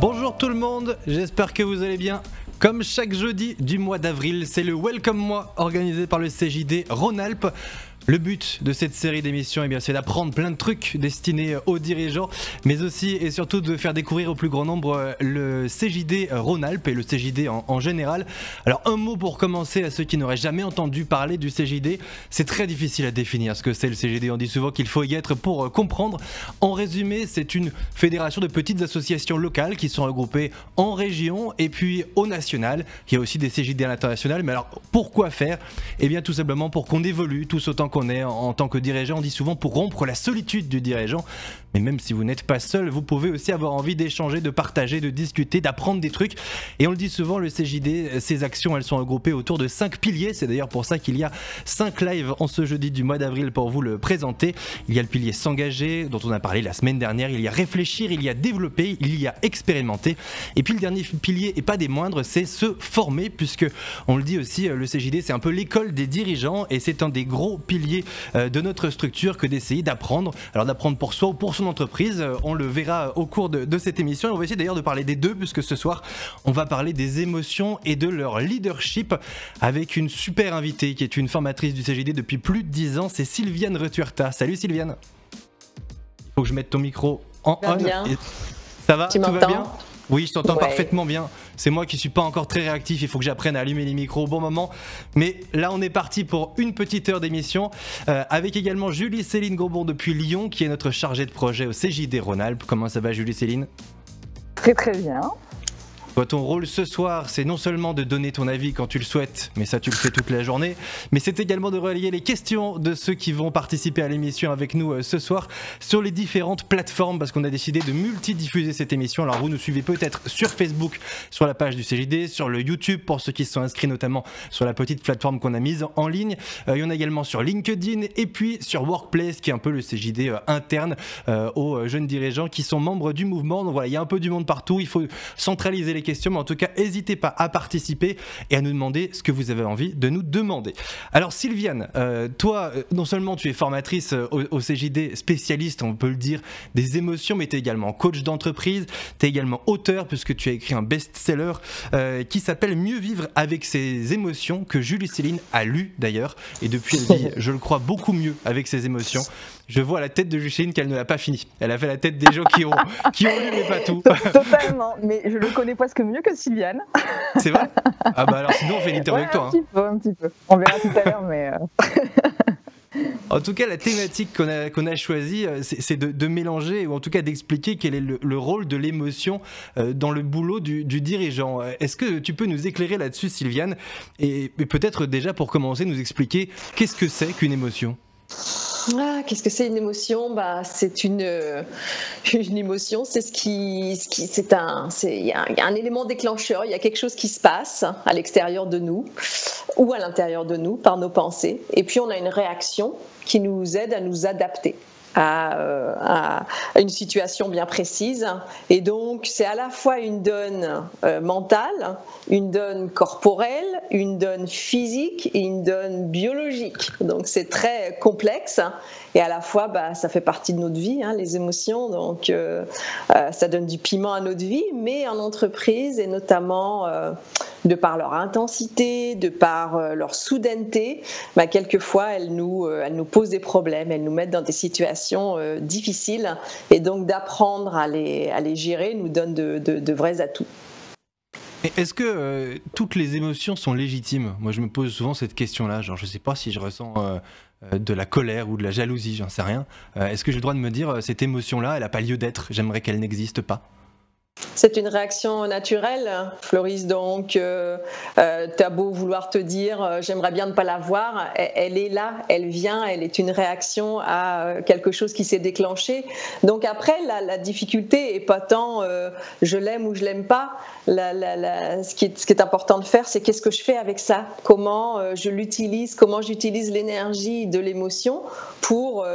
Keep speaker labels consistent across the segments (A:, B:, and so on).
A: Bonjour tout le monde, j'espère que vous allez bien. Comme chaque jeudi du mois d'avril, c'est le Welcome Mois organisé par le CJD Rhône-Alpes. Le but de cette série d'émissions, eh c'est d'apprendre plein de trucs destinés aux dirigeants, mais aussi et surtout de faire découvrir au plus grand nombre euh, le CJD Rhône-Alpes et le CJD en, général. Alors un mot pour commencer à ceux qui n'auraient jamais entendu parler du CJD, c'est très difficile à définir ce que c'est le CJD. On dit souvent qu'il faut y être pour euh, comprendre. En résumé, c'est une fédération de petites associations locales qui sont regroupées en région et puis au national. Il y a aussi des CJD à l'international. Mais alors pourquoi faire? Eh bien tout simplement pour qu'on évolue tous autant qu'on est en, tant que dirigeant. On dit souvent pour rompre la solitude du dirigeant. Mais même si vous n'êtes pas seul, vous pouvez aussi avoir envie d'échanger, de partager, de discuter, d'apprendre des trucs. Et on le dit souvent, le CJD, ces actions, elles sont regroupées autour de cinq piliers. C'est d'ailleurs pour ça qu'il y a cinq lives en ce jeudi du mois d'avril pour vous le présenter. Il y a le pilier s'engager, dont on a parlé la semaine dernière. Il y a réfléchir, il y a développer, il y a expérimenter. Et puis le dernier pilier, et pas des moindres, c'est se former, puisque on le dit aussi, le CJD, c'est un peu l'école des dirigeants et c'est un des gros piliers euh, de notre structure que d'essayer d'apprendre. Alors d'apprendre pour soi ou pour son entreprise, euh, on le verra au cours de, cette émission. Et on va essayer d'ailleurs de parler des deux, puisque ce soir, on va parler des émotions et de leur leadership avec une super invitée qui est une formatrice du CGD depuis plus de 10 ans. C'est Sylviane Retuerta. Salut Sylviane. Il faut que je mette ton micro en on. Ça va
B: Tout va bien?
A: Oui, je t'entends parfaitement bien. C'est moi qui suis pas encore très réactif. Il faut que j'apprenne à allumer les micros au bon moment. Mais là, on est parti pour une petite heure d'émission euh, avec également Julie Céline Gourbon depuis Lyon, qui est notre chargée de projet au CJD Rhône-Alpes. Comment ça va, Julie Céline?
B: Très très bien
A: ton rôle ce soir, c'est non seulement de donner ton avis quand tu le souhaites, mais ça tu le fais toute la journée, mais c'est également de relier les questions de ceux qui vont participer à l'émission avec nous euh, ce soir sur les différentes plateformes, parce qu'on a décidé de multidiffuser cette émission. Alors vous nous suivez peut-être sur Facebook, sur la page du CJD, sur le YouTube pour ceux qui se sont inscrits notamment sur la petite plateforme qu'on a mise en ligne. Euh, il y en a également sur LinkedIn et puis sur Workplace, qui est un peu le CJD euh, interne aux jeunes dirigeants qui sont membres du mouvement. Donc voilà, il y a un peu du monde partout. Il faut centraliser les questions mais en tout cas, n'hésitez pas à participer et à nous demander ce que vous avez envie de nous demander. Alors Sylviane, euh, toi, euh, non seulement tu es formatrice euh, au, CJD, spécialiste, on peut le dire, des émotions, mais tu es également coach d'entreprise, tu es également auteur, puisque tu as écrit un best-seller qui s'appelle Mieux vivre avec ses émotions, que Julie Céline a lu d'ailleurs, et depuis elle dit, je le crois, beaucoup mieux avec ses émotions je vois la tête de Justine qu'elle ne l'a pas fini. Elle a fait la tête des gens qui ont, qui ont lu mais pas tout.
B: Totalement, mais je le connais presque mieux que Sylviane.
A: C'est vrai? Ah bah alors sinon on fait une interview avec toi.
B: Un hein. petit peu, un petit peu. On verra tout à l'heure, mais...
A: Euh. En tout cas, la thématique qu'on a, qu'on a choisie, euh, c'est de, mélanger, ou en tout cas d'expliquer quel est le, rôle de l'émotion euh, dans le boulot du, dirigeant. Est-ce que tu peux nous éclairer là-dessus, Sylviane? Et peut-être déjà pour commencer, nous expliquer qu'est-ce que c'est qu'une émotion?
C: Ah, qu'est-ce que c'est une émotion? Bah, C'est une, euh, une émotion, c'est ce qui, ce qui c'est un, un élément déclencheur, il y a quelque chose qui se passe à l'extérieur de nous ou à l'intérieur de nous par nos pensées, et puis on a une réaction qui nous aide à nous adapter. Euh, à, une situation bien précise. Et donc, c'est à la fois une donne euh, mentale, une donne corporelle, une donne physique et une donne biologique. Donc, c'est très complexe. Et à la fois, bah, ça fait partie de notre vie, hein, les émotions. Donc, euh, ça donne du piment à notre vie, mais en entreprise et notamment de par leur intensité, de par leur soudaineté, bah, quelquefois elles nous, elles nous posent des problèmes, elles nous mettent dans des situations euh, difficiles et donc d'apprendre à les, à les gérer nous donne de, vrais atouts.
A: Est-ce que euh, toutes les émotions sont légitimes? Moi, je me pose souvent cette question-là. Genre, je sais pas si je ressens euh, de la colère ou de la jalousie, j'en sais rien. Est-ce que j'ai le droit de me dire cette émotion-là, elle n'a pas lieu d'être? J'aimerais qu'elle n'existe pas.
C: C'est une réaction naturelle, Floris. Donc, euh, euh tu as beau vouloir te dire, euh, j'aimerais bien ne pas la voir, elle, est là, elle vient, elle est une réaction à euh, quelque chose qui s'est déclenché. Donc après, la, difficulté est pas tant je l'aime ou je l'aime pas. ce, qui est, important de faire, c'est qu'est-ce que je fais avec ça? Comment je l'utilise? Comment j'utilise l'énergie de l'émotion pour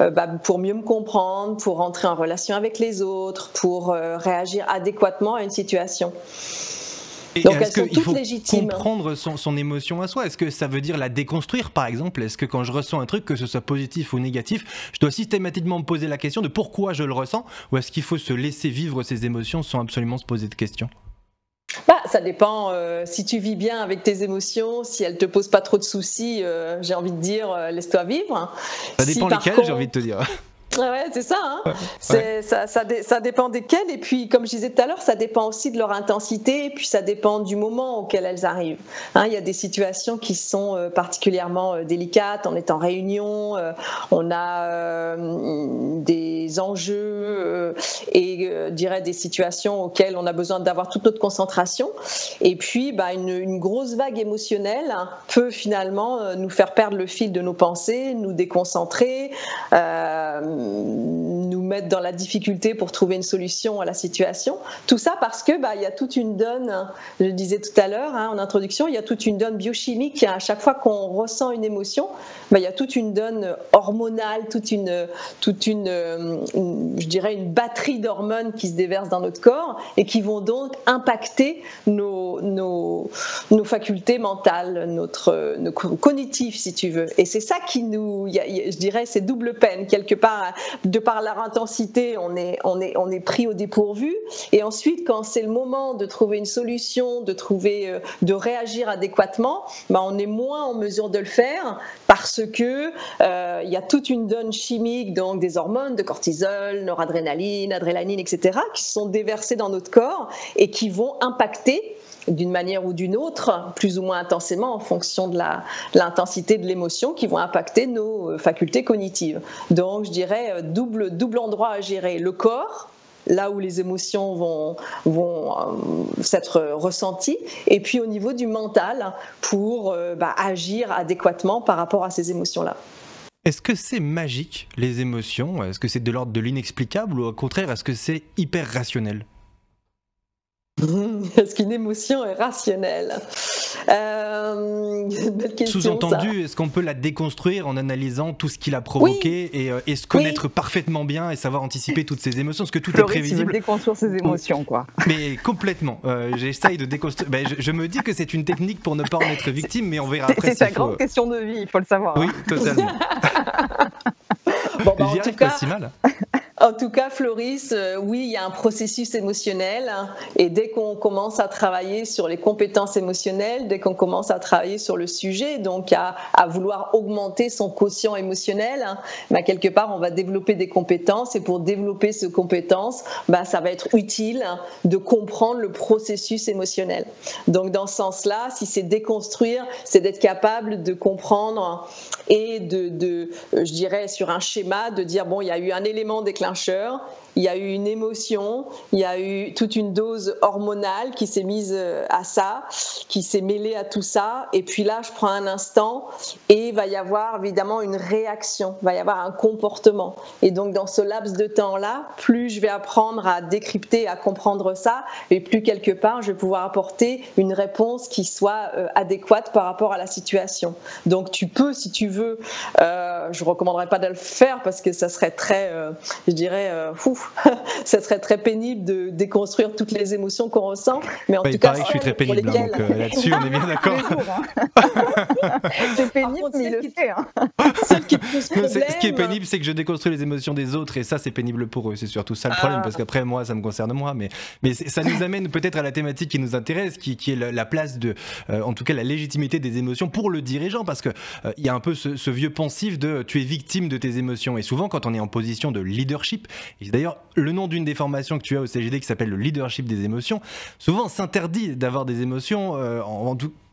C: euh, bah, pour mieux me comprendre, pour rentrer en relation avec les autres, pour euh, réagir adéquatement à une situation. Donc elles sont toutes légitimes.
A: Comprendre son, son, émotion à soi? Est-ce que ça veut dire la déconstruire, par exemple? Est-ce que quand je ressens un truc, que ce soit positif ou négatif, je dois systématiquement me poser la question de pourquoi je le ressens, ou est-ce qu'il faut se laisser vivre ses émotions sans absolument se poser de questions?
C: Bah, ça dépend. Euh, si tu vis bien avec tes émotions, si elles te posent pas trop de soucis, euh, j'ai envie de dire, euh, laisse-toi vivre.
A: Ça dépend lesquelles, j'ai envie de te dire.
C: Ouais, c'est ça, hein. ça, ça, ça, dépend desquelles. Et puis, comme je disais tout à l'heure, ça dépend aussi de leur intensité. Et puis, ça dépend du moment auquel elles arrivent. Hein, il y a des situations qui sont euh, particulièrement euh, délicates. On est en réunion, euh, on a des enjeux et, je dirais, des situations auxquelles on a besoin d'avoir toute notre concentration. Et puis, bah, une, une, grosse vague émotionnelle peut finalement nous faire perdre le fil de nos pensées, nous déconcentrer. Euh, nous mettre dans la difficulté pour trouver une solution à la situation. Tout ça parce que bah, il y a toute une donne, je le disais tout à l'heure hein, en introduction, il y a toute une donne biochimique. À chaque fois qu'on ressent une émotion, bah, il y a toute une donne hormonale, toute une, toute une, je dirais une batterie d'hormones qui se déversent dans notre corps et qui vont donc impacter nos, nos, nos facultés mentales, notre, nos cognitifs, si tu veux. Et c'est ça qui nous, je dirais, c'est double peine quelque part de par leur on est, on est, on est pris au dépourvu. Et ensuite, quand c'est le moment de trouver une solution, de trouver, euh, de réagir adéquatement, ben on est moins en mesure de le faire parce que euh, il y a toute une donne chimique, donc des hormones, de cortisol, noradrénaline, adrénaline, etc., qui sont déversées dans notre corps et qui vont impacter d'une manière ou d'une autre, plus ou moins intensément en fonction de l'intensité de l'émotion qui vont impacter nos euh, facultés cognitives. Donc je dirais euh, double, double endroit à gérer, le corps, là où les émotions vont, vont euh, s'être ressenties, et puis au niveau du mental pour bah, agir adéquatement par rapport à ces émotions-là.
A: Est-ce que c'est magique, les émotions? Est-ce que c'est de l'ordre de l'inexplicable ou au contraire, est-ce que c'est hyper rationnel?
C: Est-ce qu'une émotion est rationnelle
A: euh, Sous-entendu, est-ce qu'on peut la déconstruire en analysant tout ce qu'il a provoqué et, euh, se connaître parfaitement bien et savoir anticiper toutes ses émotions Est-ce que tout est prévisible
B: déconstruire ses émotions, quoi.
A: Mais complètement. Euh, j'essaye de déconstruire. Ben, je, me dis que c'est une technique pour ne pas en être victime, mais on verra après.
B: C'est sa grande question de vie, il faut le savoir.
A: Oui, totalement.
C: bon, bah, en tout cas, pas si mal. En tout cas, Floris, euh, oui, il y a un processus émotionnel hein, et dès qu'on commence à travailler sur les compétences émotionnelles, dès qu'on commence à travailler sur le sujet, donc à, vouloir augmenter son quotient émotionnel, hein, bah, quelque part, on va développer des compétences et pour développer ces compétences, bah, ça va être utile hein, de comprendre le processus émotionnel. Donc, dans ce sens-là, si c'est déconstruire, c'est d'être capable de comprendre et de, de, je dirais, sur un schéma, de dire, bon, il y a eu un élément déclencheur déclencheur il y a eu une émotion, il y a eu toute une dose hormonale qui s'est mise euh, à ça, qui s'est mêlée à tout ça. Et puis là, je prends un instant et il va y avoir évidemment une réaction, il va y avoir un comportement. Et donc dans ce laps de temps-là, plus je vais apprendre à décrypter, à comprendre ça, et plus quelque part, je vais pouvoir apporter une réponse qui soit euh, adéquate par rapport à la situation. Donc tu peux, si tu veux, euh, je ne recommanderais pas de le faire parce que ça serait très, je dirais, euh, ça serait très pénible de déconstruire toutes les émotions qu'on ressent.
A: Mais en tout cas, que je suis très pénible, hein, donc euh, là-dessus, on est bien d'accord.
B: Hein. c'est pénible, mais il le fait. Hein.
A: Ce qui est pénible, c'est que je déconstruis les émotions des autres, et ça, c'est pénible pour eux. C'est surtout ça le problème, ah. parce qu'après, moi, ça me concerne moi. Mais, mais ça nous amène peut-être à la thématique qui nous intéresse, qui, qui est la, place de, euh, en tout cas, la légitimité des émotions pour le dirigeant, parce qu'il il y a un peu ce, ce vieux pensif de tu es victime de tes émotions. Et souvent, quand on est en position de leadership, et d'ailleurs le nom d'une des formations que tu as au CGD qui s'appelle le leadership des émotions. Souvent, s'interdit d'avoir des émotions, euh,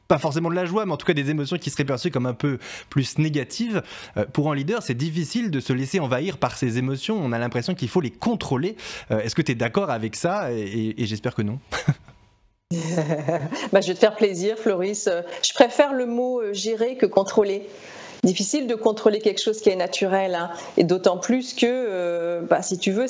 A: pas forcément de la joie, mais en tout cas des émotions qui seraient perçues comme un peu plus négatives. Euh, pour un leader, c'est difficile de se laisser envahir par ces émotions. On a l'impression qu'il faut les contrôler. Euh, est-ce que tu es d'accord avec ça Et, j'espère que non.
C: bah, je vais te faire plaisir, Floris. Je préfère le mot gérer que contrôler difficile de contrôler quelque chose qui est naturel. Hein. Et d'autant plus que, euh, bah, si tu veux,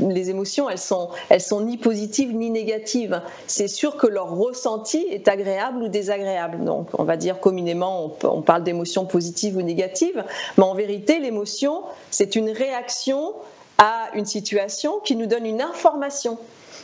C: les émotions, elles sont, elles sont ni positives ni négatives. C'est sûr que leur ressenti est agréable ou désagréable. Donc, on va dire communément, on, on parle d'émotions positives ou négatives, mais en vérité, l'émotion, c'est une réaction à une situation qui nous donne une information.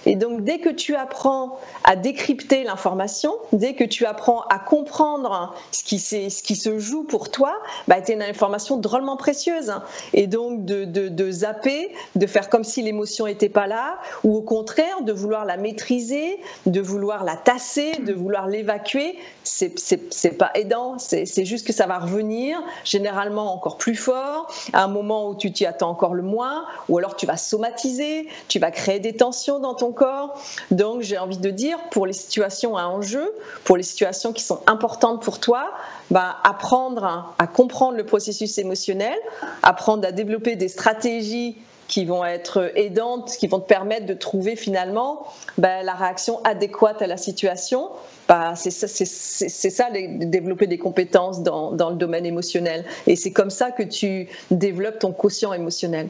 C: Et donc, dès que tu apprends à décrypter l'information, dès que tu apprends à comprendre ce qui, se joue pour toi, bah, tu as une information drôlement précieuse. Et donc, de, de, zapper, de faire comme si l'émotion n'était pas là, ou au contraire, de vouloir la maîtriser, de vouloir la tasser, de vouloir l'évacuer, c'est pas aidant. C'est juste que ça va revenir, généralement encore plus fort, à un moment où tu t'y attends encore le moins, ou alors tu vas somatiser, tu vas créer des tensions dans ton corps. Donc j'ai envie de dire, pour les situations à enjeu, pour les situations qui sont importantes pour toi, bah, apprendre à comprendre le processus émotionnel, apprendre à développer des stratégies qui vont être aidantes, qui vont te permettre de trouver finalement bah, la réaction adéquate à la situation. Bah, c'est ça, développer des compétences dans, dans le domaine émotionnel. Et c'est comme ça que tu développes ton quotient émotionnel.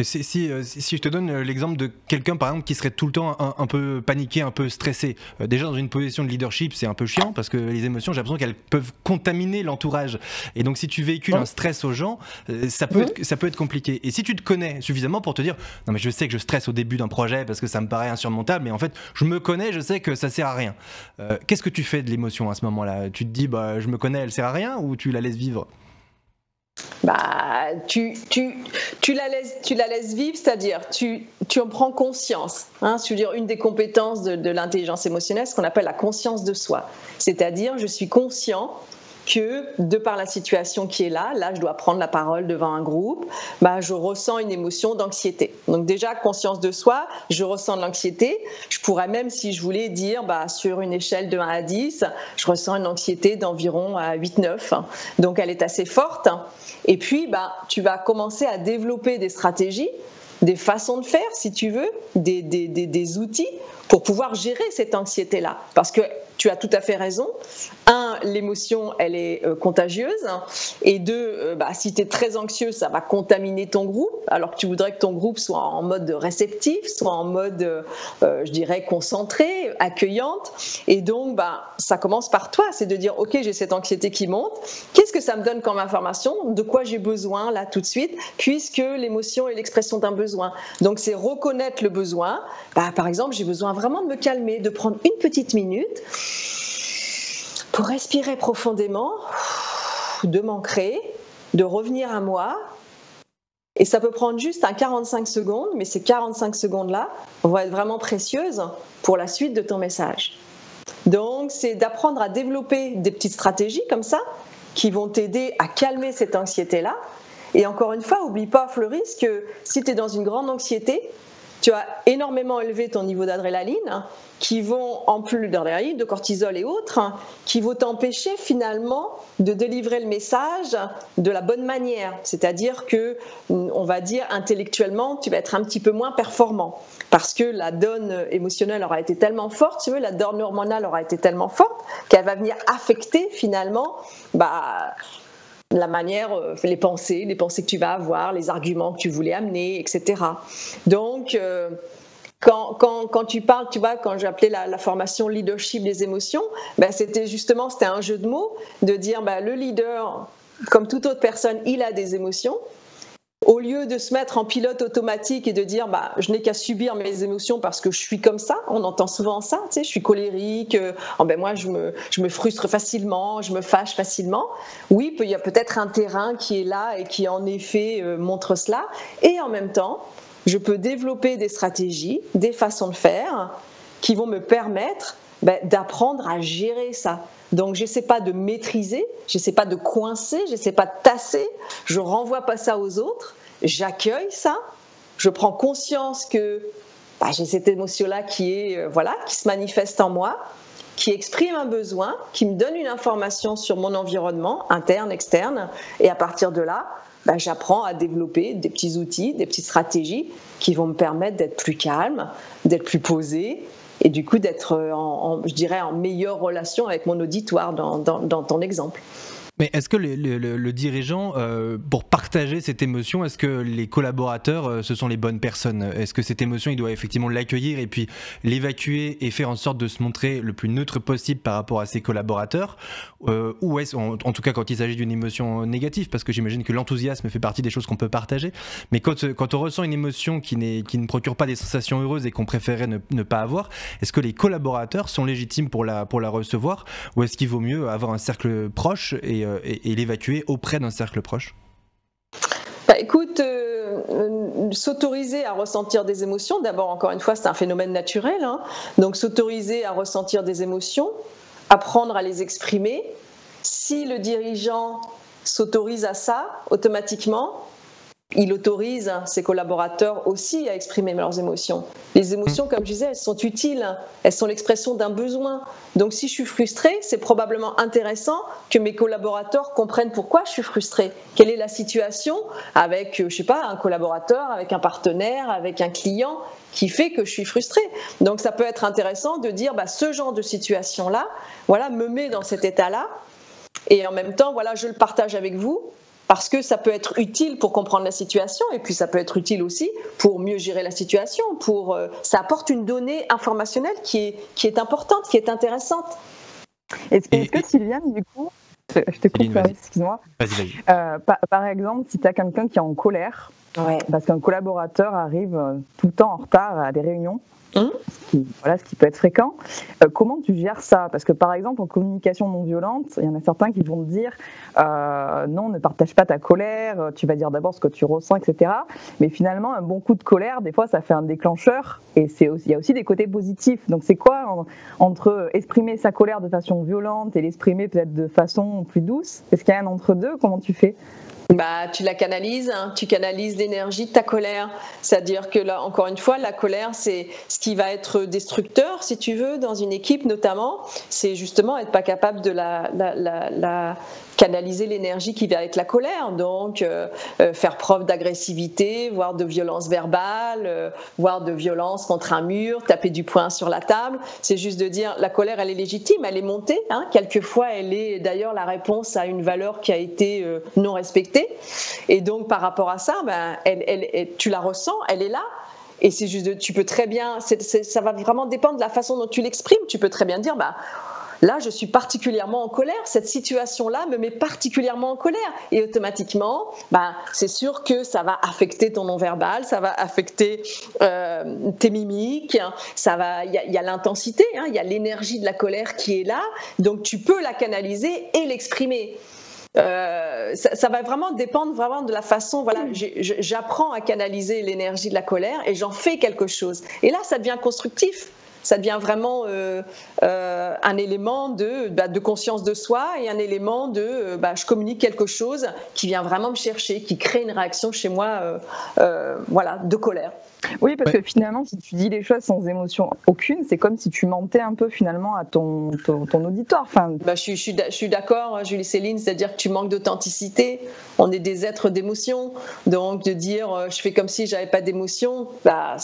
A: Euh, si, si, si, je te donne euh, l'exemple de quelqu'un par exemple qui serait tout le temps un, peu paniqué, un peu stressé, euh, déjà dans une position de leadership c'est un peu chiant parce que les émotions j'ai l'impression qu'elles peuvent contaminer l'entourage. Et donc si tu véhicules un stress aux gens ça peut, être, ça peut être compliqué. Et si tu te connais suffisamment pour te dire non mais je sais que je stresse au début d'un projet parce que ça me paraît insurmontable mais en fait je me connais, je sais que ça sert à rien. Qu'est-ce que tu fais de l'émotion à ce moment-là? Tu te dis bah je me connais, elle sert à rien ou tu la laisses vivre?
C: Bah, tu, tu, tu, la laisses, tu la laisses vivre, c'est-à-dire tu, tu en prends conscience. Hein, dire une des compétences de, de l'intelligence émotionnelle, ce qu'on appelle la conscience de soi. C'est-à-dire, je suis conscient que de par la situation qui est là, là je dois prendre la parole devant un groupe, bah, je ressens une émotion d'anxiété. Donc déjà, conscience de soi, je ressens de l'anxiété. Je pourrais même, si je voulais dire, bah, sur une échelle de 1 à 10, je ressens une anxiété d'environ 8-9. Donc elle est assez forte. Et puis, bah, tu vas commencer à développer des stratégies des façons de faire, si tu veux, des, des, des outils pour pouvoir gérer cette anxiété-là. Parce que tu as tout à fait raison. L'émotion, elle est euh, contagieuse. Et deux, euh, bah, si tu es très anxieux, ça va contaminer ton groupe, alors que tu voudrais que ton groupe soit en mode réceptif, soit en mode, euh, je dirais, concentré, accueillante. Et donc, bah, ça commence par toi, c'est de dire, OK, j'ai cette anxiété qui monte. Qu'est-ce que ça me donne comme information? De quoi j'ai besoin là tout de suite, puisque l'émotion est l'expression d'un besoin. Donc, c'est reconnaître le besoin. Bah, par exemple, j'ai besoin vraiment de me calmer, de prendre une petite minute pour respirer profondément, de m'ancrer, de revenir à moi. Et ça peut prendre juste un 45 secondes, mais ces 45 secondes-là vont être vraiment précieuses pour la suite de ton message. Donc, c'est d'apprendre à développer des petites stratégies comme ça qui vont t'aider à calmer cette anxiété-là. Et encore une fois, oublie pas, Fleuris, que si tu es dans une grande anxiété, tu as énormément élevé ton niveau d'adrénaline, qui vont, en plus d'adrénaline, de cortisol et autres, qui vont t'empêcher finalement de délivrer le message de la bonne manière. C'est-à-dire que, on va dire, intellectuellement, tu vas être un petit peu moins performant. Parce que la donne émotionnelle aura été tellement forte, tu veux, la donne hormonale aura été tellement forte, qu'elle va venir affecter finalement bah, la manière, euh, les pensées, les pensées que tu vas avoir, les arguments que tu voulais amener, etc. Donc, euh, quand, quand, quand, tu parles, tu vois, quand j'appelais la, la, formation leadership des émotions, ben c'était justement, c'était un jeu de mots de dire ben, le leader, comme toute autre personne, il a des émotions, au lieu de se mettre en pilote automatique et de dire bah, je n'ai qu'à subir mes émotions parce que je suis comme ça, on entend souvent ça, tu sais, je suis colérique, euh, oh ben moi je me, je me frustre facilement, je me fâche facilement. Oui, il y a peut-être un terrain qui est là et qui en effet euh, montre cela. Et en même temps, je peux développer des stratégies, des façons de faire qui vont me permettre ben, d'apprendre à gérer ça. Donc, je sais pas de maîtriser, je sais pas de coincer, je sais pas de tasser, je renvoie pas ça aux autres, j'accueille ça, je prends conscience que bah, j'ai cette émotion-là qui euh, voilà, qui se manifeste en moi, qui exprime un besoin, qui me donne une information sur mon environnement, interne, externe, et à partir de là, bah, j'apprends à développer des petits outils, des petites stratégies qui vont me permettre d'être plus calme, d'être plus posé, et du coup d'être, en, je dirais, en meilleure relation avec mon auditoire dans, dans, ton exemple.
A: Mais est-ce que le, dirigeant, euh, pour partager cette émotion, est-ce que les collaborateurs, euh, ce sont les bonnes personnes? Est-ce que cette émotion, il doit effectivement l'accueillir et puis l'évacuer et faire en sorte de se montrer le plus neutre possible par rapport à ses collaborateurs? Euh, Ou est-ce, en, tout cas quand il s'agit d'une émotion négative, parce que j'imagine que l'enthousiasme fait partie des choses qu'on peut partager, mais quand, quand on ressent une émotion qui, qui ne procure pas des sensations heureuses et qu'on préférait ne, pas avoir, est-ce que les collaborateurs sont légitimes pour la, pour la recevoir? Ou est-ce qu'il vaut mieux avoir un cercle proche et euh, et, l'évacuer auprès d'un cercle proche
C: bah, Écoute, euh, euh, s'autoriser à ressentir des émotions, d'abord, encore une fois, c'est un phénomène naturel. Hein. donc, s'autoriser à ressentir des émotions, apprendre à les exprimer. Si le dirigeant s'autorise à ça, automatiquement, il autorise ses collaborateurs aussi à exprimer leurs émotions. Les émotions, comme je disais, elles sont utiles, elles sont l'expression d'un besoin. Donc si je suis frustrée, c'est probablement intéressant que mes collaborateurs comprennent pourquoi je suis frustrée. Quelle est la situation avec, je sais pas, un collaborateur, avec un partenaire, avec un client qui fait que je suis frustrée? Donc ça peut être intéressant de dire, bah, ce genre de situation-là, voilà, me met dans cet état-là. Et en même temps, voilà, je le partage avec vous parce que ça peut être utile pour comprendre la situation et puis ça peut être utile aussi pour mieux gérer la situation. Pour, euh, ça apporte une donnée informationnelle qui est, qui est importante, qui est intéressante.
B: Est-ce que, Sylviane, du coup, je te coupe, excuse-moi. Euh, par, exemple, si tu as quelqu'un qui est en colère, parce qu'un collaborateur arrive euh, tout le temps en retard à des réunions, Hein voilà, ce qui peut être fréquent. Euh, comment tu gères ça? Parce que par exemple, en communication non violente, il y en a certains qui vont te dire euh, non, ne partage pas ta colère, tu vas dire d'abord ce que tu ressens, etc. Mais finalement, un bon coup de colère, des fois, ça fait un déclencheur et aussi, il y a aussi des côtés positifs. Donc c'est quoi entre exprimer sa colère de façon violente et l'exprimer peut-être de façon plus douce? Est-ce qu'il y a un entre deux Comment tu fais?
C: Bah, tu la canalises, hein. tu canalises l'énergie de ta colère. C'est-à-dire que là, encore une fois, la colère, c'est ce qui va être destructeur, si tu veux, dans une équipe notamment. C'est justement être pas capable de la, canaliser l'énergie qui vient avec la colère. Donc, euh, euh, faire preuve d'agressivité, voire de violence verbale, euh, voire de violence contre un mur, taper du poing sur la table. C'est juste de dire la colère, elle est légitime, elle est montée. Hein. Quelquefois, elle est d'ailleurs la réponse à une valeur qui a été non respectée. Et donc, par rapport à ça, ben, elle, tu la ressens, elle est là. Et c'est juste, de, tu peux très bien, ça va vraiment dépendre de la façon dont tu l'exprimes. Tu peux très bien dire, bah, Là, je suis particulièrement en colère. Cette situation-là me met particulièrement en colère. Et automatiquement, bah, c'est sûr que ça va affecter ton non-verbal, ça va affecter euh, tes mimiques, ça va. Il y a, l'intensité, hein, il y a l'énergie de la colère qui est là. Donc, tu peux la canaliser et l'exprimer. Euh, ça, va vraiment dépendre vraiment de la façon. Voilà, j'apprends à canaliser l'énergie de la colère et j'en fais quelque chose. Et là, ça devient constructif ça devient vraiment euh, euh, un élément de, bah, de, conscience de soi et un élément de euh, bah, je communique quelque chose qui vient vraiment me chercher, qui crée une réaction chez moi voilà, de colère.
B: Oui, parce que finalement, si tu dis les choses sans émotion aucune, c'est comme si tu mentais un peu finalement à ton, ton, auditoire. Enfin...
C: Bah, je, suis, je suis d'accord, hein, Julie Céline, c'est-à-dire que tu manques d'authenticité. On est des êtres d'émotion. Donc, de dire je fais comme si j'avais pas d'émotion, bah,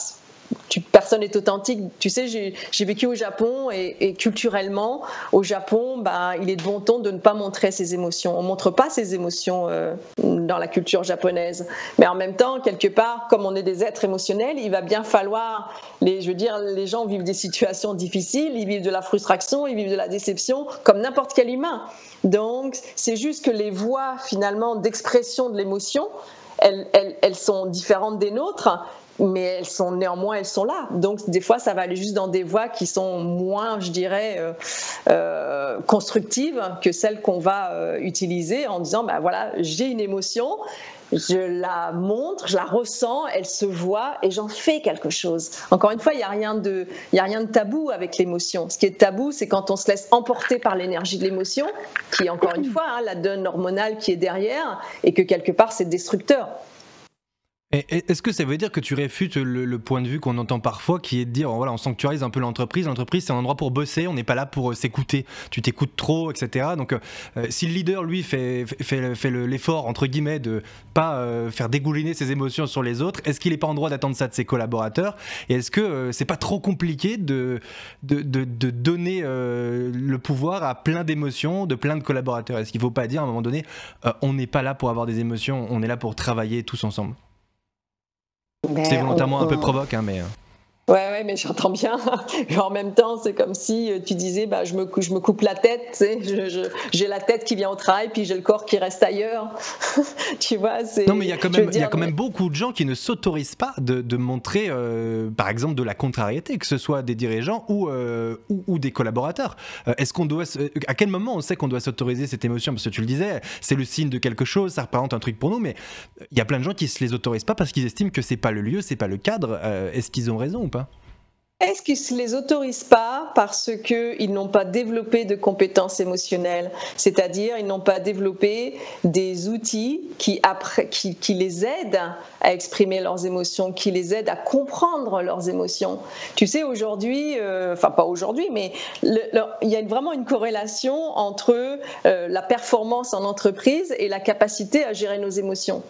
C: personne n'est authentique. Tu sais, j'ai vécu au Japon et, culturellement, au Japon, bah, il est de bon ton de ne pas montrer ses émotions. On ne montre pas ses émotions euh, dans la culture japonaise. Mais en même temps, quelque part, comme on est des êtres émotionnels, il va bien falloir, les, je veux dire, les gens vivent des situations difficiles, ils vivent de la frustration, ils vivent de la déception, comme n'importe quel humain. Donc, c'est juste que les voies, finalement, d'expression de l'émotion, elles, elles, sont différentes des nôtres, mais elles sont néanmoins elles sont là. Donc des fois ça va aller juste dans des voies qui sont moins, je dirais, euh, euh, constructives que celles qu'on va euh, utiliser en disant bah voilà j'ai une émotion, je la montre, je la ressens, elle se voit et j'en fais quelque chose. Encore une fois, il n'y a rien de, il a rien de tabou avec l'émotion. Ce qui est tabou, c'est quand on se laisse emporter par l'énergie de l'émotion, qui est encore une fois hein, la donne hormonale qui est derrière et que quelque part c'est destructeur.
A: Est-ce que ça veut dire que tu réfutes le, point de vue qu'on entend parfois qui est de dire voilà on sanctuarise un peu l'entreprise l'entreprise c'est un endroit pour bosser on n'est pas là pour euh, s'écouter. Tu t'écoutes trop etc donc euh, euh, si le leader lui fait, fait, l'effort entre guillemets de pas faire dégouliner ses émotions sur les autres est-ce qu'il n'est pas en droit d'attendre ça de ses collaborateurs? Et est-ce que c'est pas trop compliqué de, de, de, donner le pouvoir à plein d'émotions de plein de collaborateurs? Est-ce qu'il ne faut pas dire à un moment donné on n'est pas là pour avoir des émotions on est là pour travailler tous ensemble? C'est volontairement un peu provoque, hein, mais.
C: Ouais, ouais, mais j'entends bien. en même temps, c'est comme si euh, tu disais, bah, je, me, je me coupe la tête, j'ai la tête qui vient au travail, puis j'ai le corps qui reste ailleurs. tu vois, c'est.
A: Non, mais il y a quand même, y a quand même beaucoup de gens qui ne s'autorisent pas de, de montrer, euh, par exemple, de la contrariété, que ce soit des dirigeants ou, euh, ou, des collaborateurs. Est-ce qu'on doit, à quel moment on sait qu'on doit s'autoriser cette émotion? Parce que tu le disais, c'est le signe de quelque chose, ça représente un truc pour nous, mais il y a plein de gens qui se les autorisent pas parce qu'ils estiment que c'est pas le lieu, c'est pas le cadre. Est-ce qu'ils ont raison ou pas?
C: Est-ce qu'ils ne les autorisent pas parce qu'ils n'ont pas développé de compétences émotionnelles? C'est-à-dire, ils n'ont pas développé des outils qui, qui, les aident à exprimer leurs émotions, qui les aident à comprendre leurs émotions? Tu sais, aujourd'hui, euh, enfin pas aujourd'hui, mais il y a vraiment une corrélation entre euh, la performance en entreprise et la capacité à gérer nos émotions.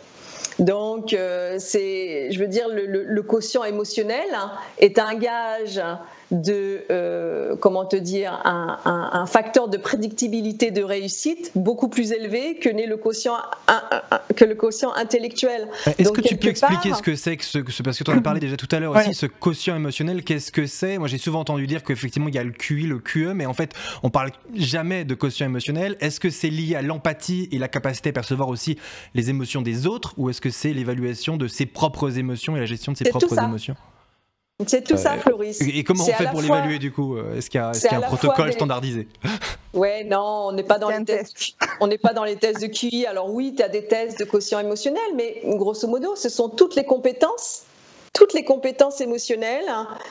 C: Donc, euh, c'est, je veux dire, le, le quotient émotionnel est un gage de, euh, comment te dire, un, un, facteur de prédictibilité de réussite beaucoup plus élevé que n'est le quotient, que le quotient intellectuel.
A: Est-ce que tu peux expliquer ce que c'est que ce, parce que tu en as parlé déjà tout à l'heure aussi, ce quotient émotionnel, qu'est-ce que c'est? Moi j'ai souvent entendu dire qu'effectivement il y a le QI, le QE, mais en fait on parle jamais de quotient émotionnel. Est-ce que c'est lié à l'empathie et la capacité à percevoir aussi les émotions des autres, ou est-ce que c'est l'évaluation de ses propres émotions et la gestion de ses propres émotions?
C: C'est tout ça, Floris.
A: Et comment on fait pour l'évaluer du coup Est-ce qu'il y a, un protocole standardisé
C: Ouais, non, on n'est pas dans les tests. On n'est pas dans les tests de QI. Alors oui, tu as des tests de quotient émotionnel, mais grosso modo, ce sont toutes les compétences toutes les compétences émotionnelles.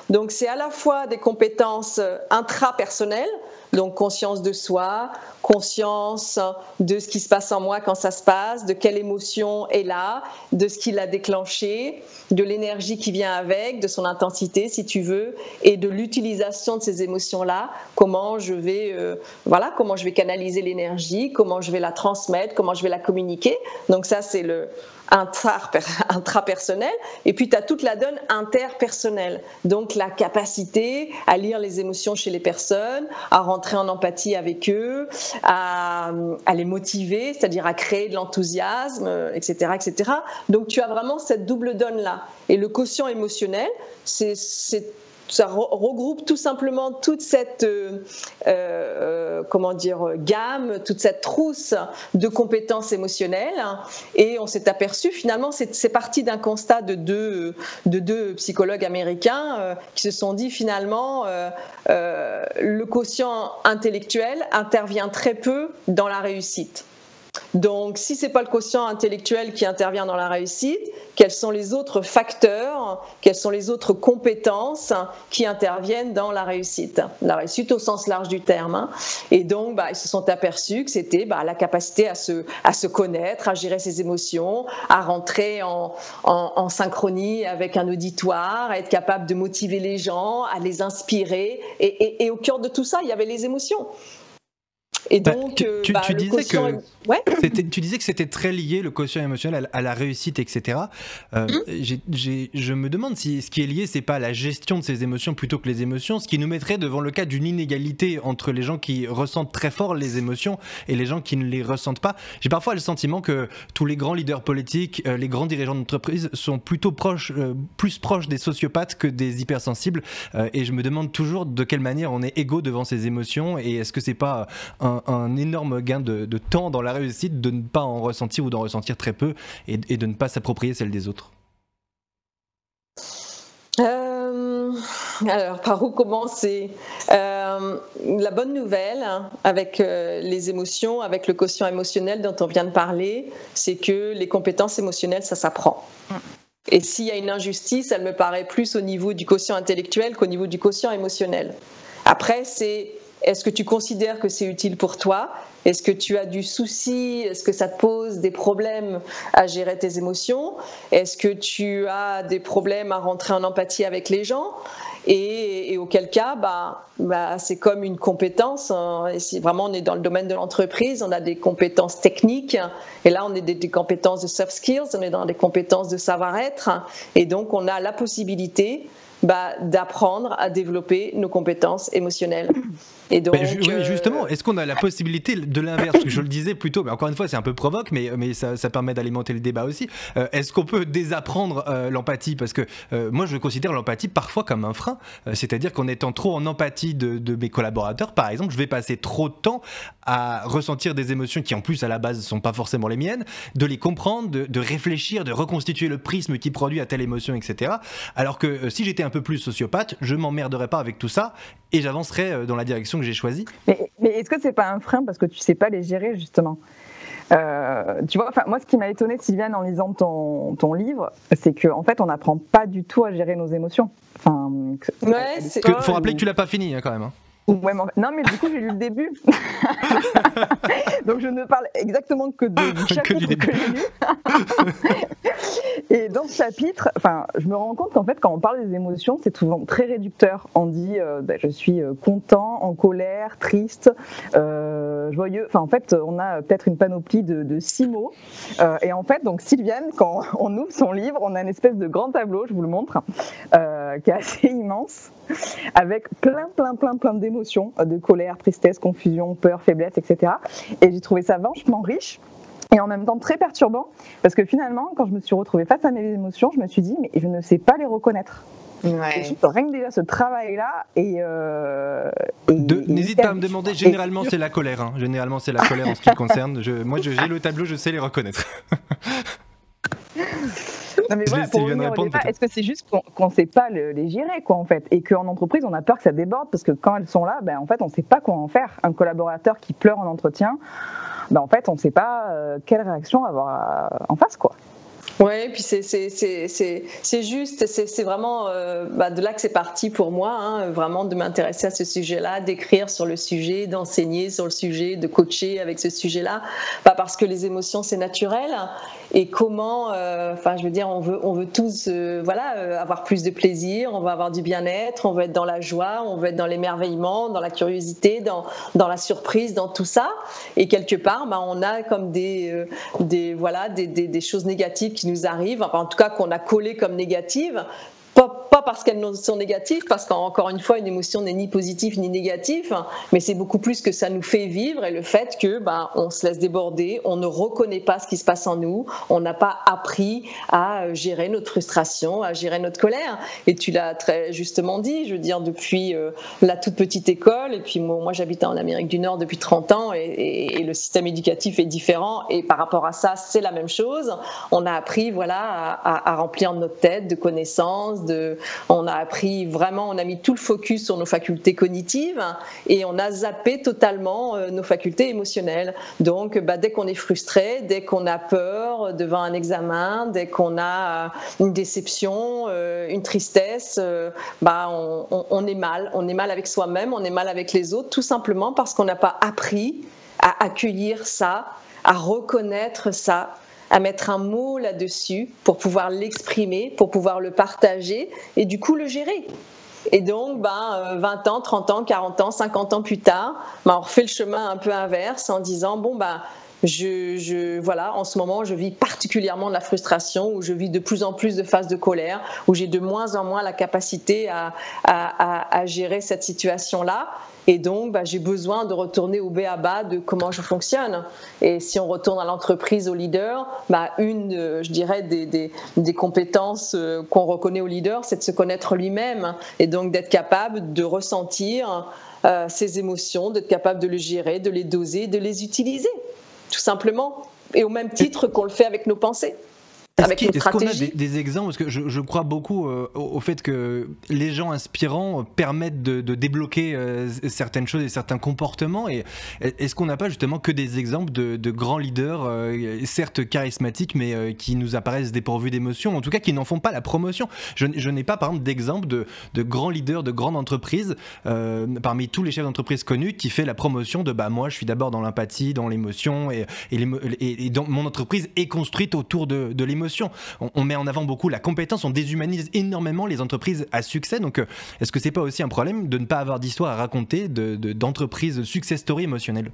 C: Donc c'est à la fois des compétences intrapersonnelles, donc conscience de soi, conscience de ce qui se passe en moi quand ça se passe, de quelle émotion est là, de ce qui l'a déclenché, de l'énergie qui vient avec, de son intensité si tu veux, et de l'utilisation de ces émotions-là, comment je vais euh, voilà, comment je vais canaliser l'énergie, comment je vais la transmettre, comment je vais la communiquer. Donc ça c'est le intrapersonnel, et puis tu as toute la donne interpersonnelle. Donc la capacité à lire les émotions chez les personnes, à rentrer en empathie avec eux, à, les motiver, c'est-à-dire à créer de l'enthousiasme, etc., etc. Donc tu as vraiment cette double donne-là. Et le quotient émotionnel, c'est ça regroupe tout simplement toute cette euh, euh, comment dire gamme, toute cette trousse de compétences émotionnelles. Et on s'est aperçu finalement, c'est parti d'un constat de deux, de deux psychologues américains euh, qui se sont dit finalement le quotient intellectuel intervient très peu dans la réussite. Donc, si ce n'est pas le quotient intellectuel qui intervient dans la réussite, quels sont les autres facteurs, quelles sont les autres compétences qui interviennent dans la réussite? La réussite au sens large du terme. Hein. Et donc, bah, ils se sont aperçus que c'était bah, la capacité à se, connaître, à gérer ses émotions, à rentrer en, en, synchronie avec un auditoire, à être capable de motiver les gens, à les inspirer. Et, et au cœur de tout ça, il y avait les émotions.
A: Et bah, donc, euh, tu, bah, disais que tu disais que c'était très lié le quotient émotionnel à, la réussite, etc. Euh, hum. je me demande si ce qui est lié, c'est pas la gestion de ces émotions plutôt que les émotions, ce qui nous mettrait devant le cas d'une inégalité entre les gens qui ressentent très fort les émotions et les gens qui ne les ressentent pas. J'ai parfois le sentiment que tous les grands leaders politiques, euh, les grands dirigeants d'entreprise sont plutôt proches, plus proches des sociopathes que des hypersensibles. et je me demande toujours de quelle manière on est égaux devant ces émotions et est-ce que c'est pas un un, énorme gain de, temps dans la réussite de ne pas en ressentir ou d'en ressentir très peu et, de ne pas s'approprier celle des autres
C: euh, alors, par où commencer? Euh, La bonne nouvelle hein, avec euh, les émotions, avec le quotient émotionnel dont on vient de parler, c'est que les compétences émotionnelles, ça s'apprend. Et s'il y a une injustice, elle me paraît plus au niveau du quotient intellectuel qu'au niveau du quotient émotionnel. Après, c'est est-ce que tu considères que c'est utile pour toi? Est-ce que tu as du souci? Est-ce que ça te pose des problèmes à gérer tes émotions? Est-ce que tu as des problèmes à rentrer en empathie avec les gens? Et, auquel cas, bah, bah, c'est comme une compétence. Hein. Et si vraiment on est dans le domaine de l'entreprise, on a des compétences techniques. Et là, on est des, des, compétences de soft skills, on est dans des compétences de savoir-être. Et donc, on a la possibilité bah, d'apprendre à développer nos compétences émotionnelles.
A: Et donc, euh, justement, est-ce qu'on a la possibilité de l'inverse? Parce que je le disais plus tôt, mais encore une fois, c'est un peu provoque, mais, mais ça, ça permet d'alimenter le débat aussi. Euh, est-ce qu'on peut désapprendre euh, l'empathie? Parce que moi, je considère l'empathie parfois comme un frein. C'est-à-dire qu'en étant trop en empathie de, de, mes collaborateurs, par exemple, je vais passer trop de temps à ressentir des émotions qui, en plus, à la base, ne sont pas forcément les miennes, de les comprendre, de, de, réfléchir, de reconstituer le prisme qui produit à telle émotion, etc. Alors que si j'étais un peu plus sociopathe, je m'emmerderais pas avec tout ça et j'avancerais dans la direction que j'ai choisi.
B: Mais, est-ce que c'est pas un frein parce que tu sais pas les gérer justement? Euh, tu vois, moi, ce qui m'a étonné, Sylviane, en lisant ton, ton livre, c'est qu'en en fait, on n'apprend pas du tout à gérer nos émotions. Enfin,
C: ouais,
A: faut rappeler que tu l'as pas fini hein, quand même. Hein.
B: Non, mais du coup, j'ai lu le début. Donc, je ne parle exactement que de, du chapitre que, que j'ai lu. Et dans ce chapitre, je me rends compte qu'en fait, quand on parle des émotions, c'est souvent très réducteur. On dit, euh, ben, je suis euh, content, en colère, triste, euh, joyeux. Enfin, en fait, on a peut-être une panoplie de, de six mots. Euh, et en fait, donc, Sylviane, quand on ouvre son livre, on a une espèce de grand tableau, je vous le montre, qui est assez immense, avec plein, plein, plein, plein d'émotions, de colère, tristesse, confusion, peur, faiblesse, etc. Et j'ai trouvé ça vachement riche et en même temps très perturbant parce que finalement, quand je me suis retrouvée face à mes émotions, je me suis dit, mais je ne sais pas les reconnaître. Ouais. rien que déjà ce travail-là et, euh,
A: n'hésite pas à me demander. Généralement, c'est la colère. Hein. Généralement, c'est la colère en ce qui me concerne. Je, moi, j'ai le tableau, je sais les reconnaître.
B: Non mais voilà, pour est-ce que c'est juste qu'on ne sait pas les gérer, quoi, en fait, et qu'en entreprise, on a peur que ça déborde parce que quand elles sont là, ben, en fait, on ne sait pas quoi en faire. Un collaborateur qui pleure en entretien, ben, en fait, on ne sait pas euh, quelle réaction avoir euh, en face, quoi.
C: Oui, puis c'est juste, c'est vraiment euh, bah, de là que c'est parti pour moi, hein, vraiment de m'intéresser à ce sujet-là, d'écrire sur le sujet, d'enseigner sur le sujet, de coacher avec ce sujet-là, pas parce que les émotions c'est naturel et comment, euh, enfin je veux dire, on veut, on veut tous, euh, voilà, avoir plus de plaisir, on veut avoir du bien-être, on veut être dans la joie, on veut être dans l'émerveillement, dans la curiosité, dans, dans la surprise, dans tout ça, et quelque part, bah, on a comme des, des voilà, des, des, des choses négatives qui nous arrivent, enfin en tout cas qu'on a collé comme négatives, parce qu'elles sont négatives, parce qu'encore une fois, une émotion n'est ni positive ni négative, mais c'est beaucoup plus que ça nous fait vivre et le fait que ben, on se laisse déborder, on ne reconnaît pas ce qui se passe en nous, on n'a pas appris à gérer notre frustration, à gérer notre colère. Et tu l'as très justement dit, je veux dire, depuis euh, la toute petite école, et puis moi, moi j'habite en Amérique du Nord depuis 30 ans, et, le système éducatif est différent, et par rapport à ça, c'est la même chose. On a appris voilà, à, remplir notre tête de connaissances, on a appris vraiment, on a mis tout le focus sur nos facultés cognitives et on a zappé totalement euh, nos facultés émotionnelles. Donc, bah, dès qu'on est frustré, dès qu'on a peur devant un examen, dès qu'on a euh, une déception, euh, une tristesse, bah, on, est mal. On est mal avec soi-même, on est mal avec les autres, tout simplement parce qu'on n'a pas appris à accueillir ça, à reconnaître ça à mettre un mot là-dessus pour pouvoir l'exprimer, pour pouvoir le partager et du coup le gérer. Et donc, ben, 20 ans, 30 ans, 40 ans, 50 ans plus tard, ben, on refait le chemin un peu inverse en disant, bon, ben, je, voilà, en ce moment, je vis particulièrement de la frustration, où je vis de plus en plus de phases de colère, où j'ai de moins en moins la capacité à, à gérer cette situation-là. Et donc, bah, j'ai besoin de retourner au B à bas de comment je fonctionne. Et si on retourne à l'entreprise, au leader, bah, une, je dirais, des compétences euh, qu'on reconnaît au leader, c'est de se connaître lui-même et donc d'être capable de ressentir euh, ses émotions, d'être capable de les gérer, de les doser, de les utiliser, tout simplement. Et au même titre qu'on le fait avec nos pensées.
A: Est-ce qu'on a des, exemples? Parce que je, crois beaucoup euh, au, fait que les gens inspirants permettent de, débloquer euh, certaines choses et certains comportements. Et est-ce qu'on n'a pas justement que des exemples de, grands leaders, euh, certes charismatiques, mais qui nous apparaissent dépourvus d'émotions, en tout cas qui n'en font pas la promotion? Je, n'ai pas, par exemple, d'exemple de, grands leaders de grandes entreprises, parmi tous les chefs d'entreprise connus, qui fait la promotion de bah moi, je suis d'abord dans l'empathie, dans l'émotion, et, et, mon entreprise est construite autour de, de l'émotion on, met en avant beaucoup la compétence, on déshumanise énormément les entreprises à succès. Donc, euh, est-ce que c'est pas aussi un problème de ne pas avoir d'histoire à raconter d'entreprises de, success story émotionnelles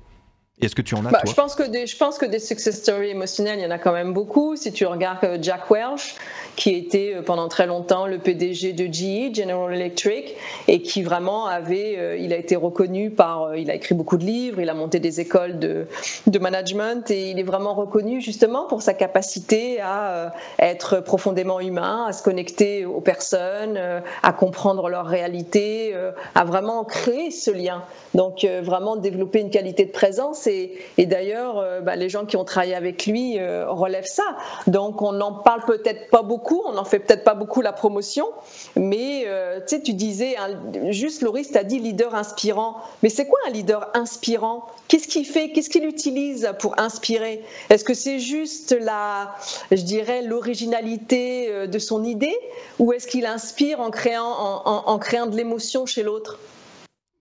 A: est-ce que tu en as
C: bah, je pense que des, je pense que des success stories émotionnelles, il y en a quand même beaucoup. Si tu regardes euh, Jack Welch, qui était euh, pendant très longtemps le PDG de GE, General Electric, et qui vraiment avait, euh, il a été reconnu par, il a écrit beaucoup de livres, il a monté des écoles de, de management, et il est vraiment reconnu justement pour sa capacité à être profondément humain, à se connecter aux personnes, à comprendre leur réalité, à vraiment créer ce lien. Donc vraiment développer une qualité de présence et, d'ailleurs, euh, bah, les gens qui ont travaillé avec lui euh, relèvent ça. Donc, on n'en parle peut-être pas beaucoup, on n'en fait peut-être pas beaucoup la promotion, mais euh, tu tu disais, juste Loris, tu as dit leader inspirant. Mais c'est quoi un leader inspirant? Qu'est-ce qu'il fait? Qu'est-ce qu'il utilise pour inspirer? Est-ce que c'est juste la, je dirais, l'originalité de son idée? Ou est-ce qu'il inspire en créant, de l'émotion chez l'autre?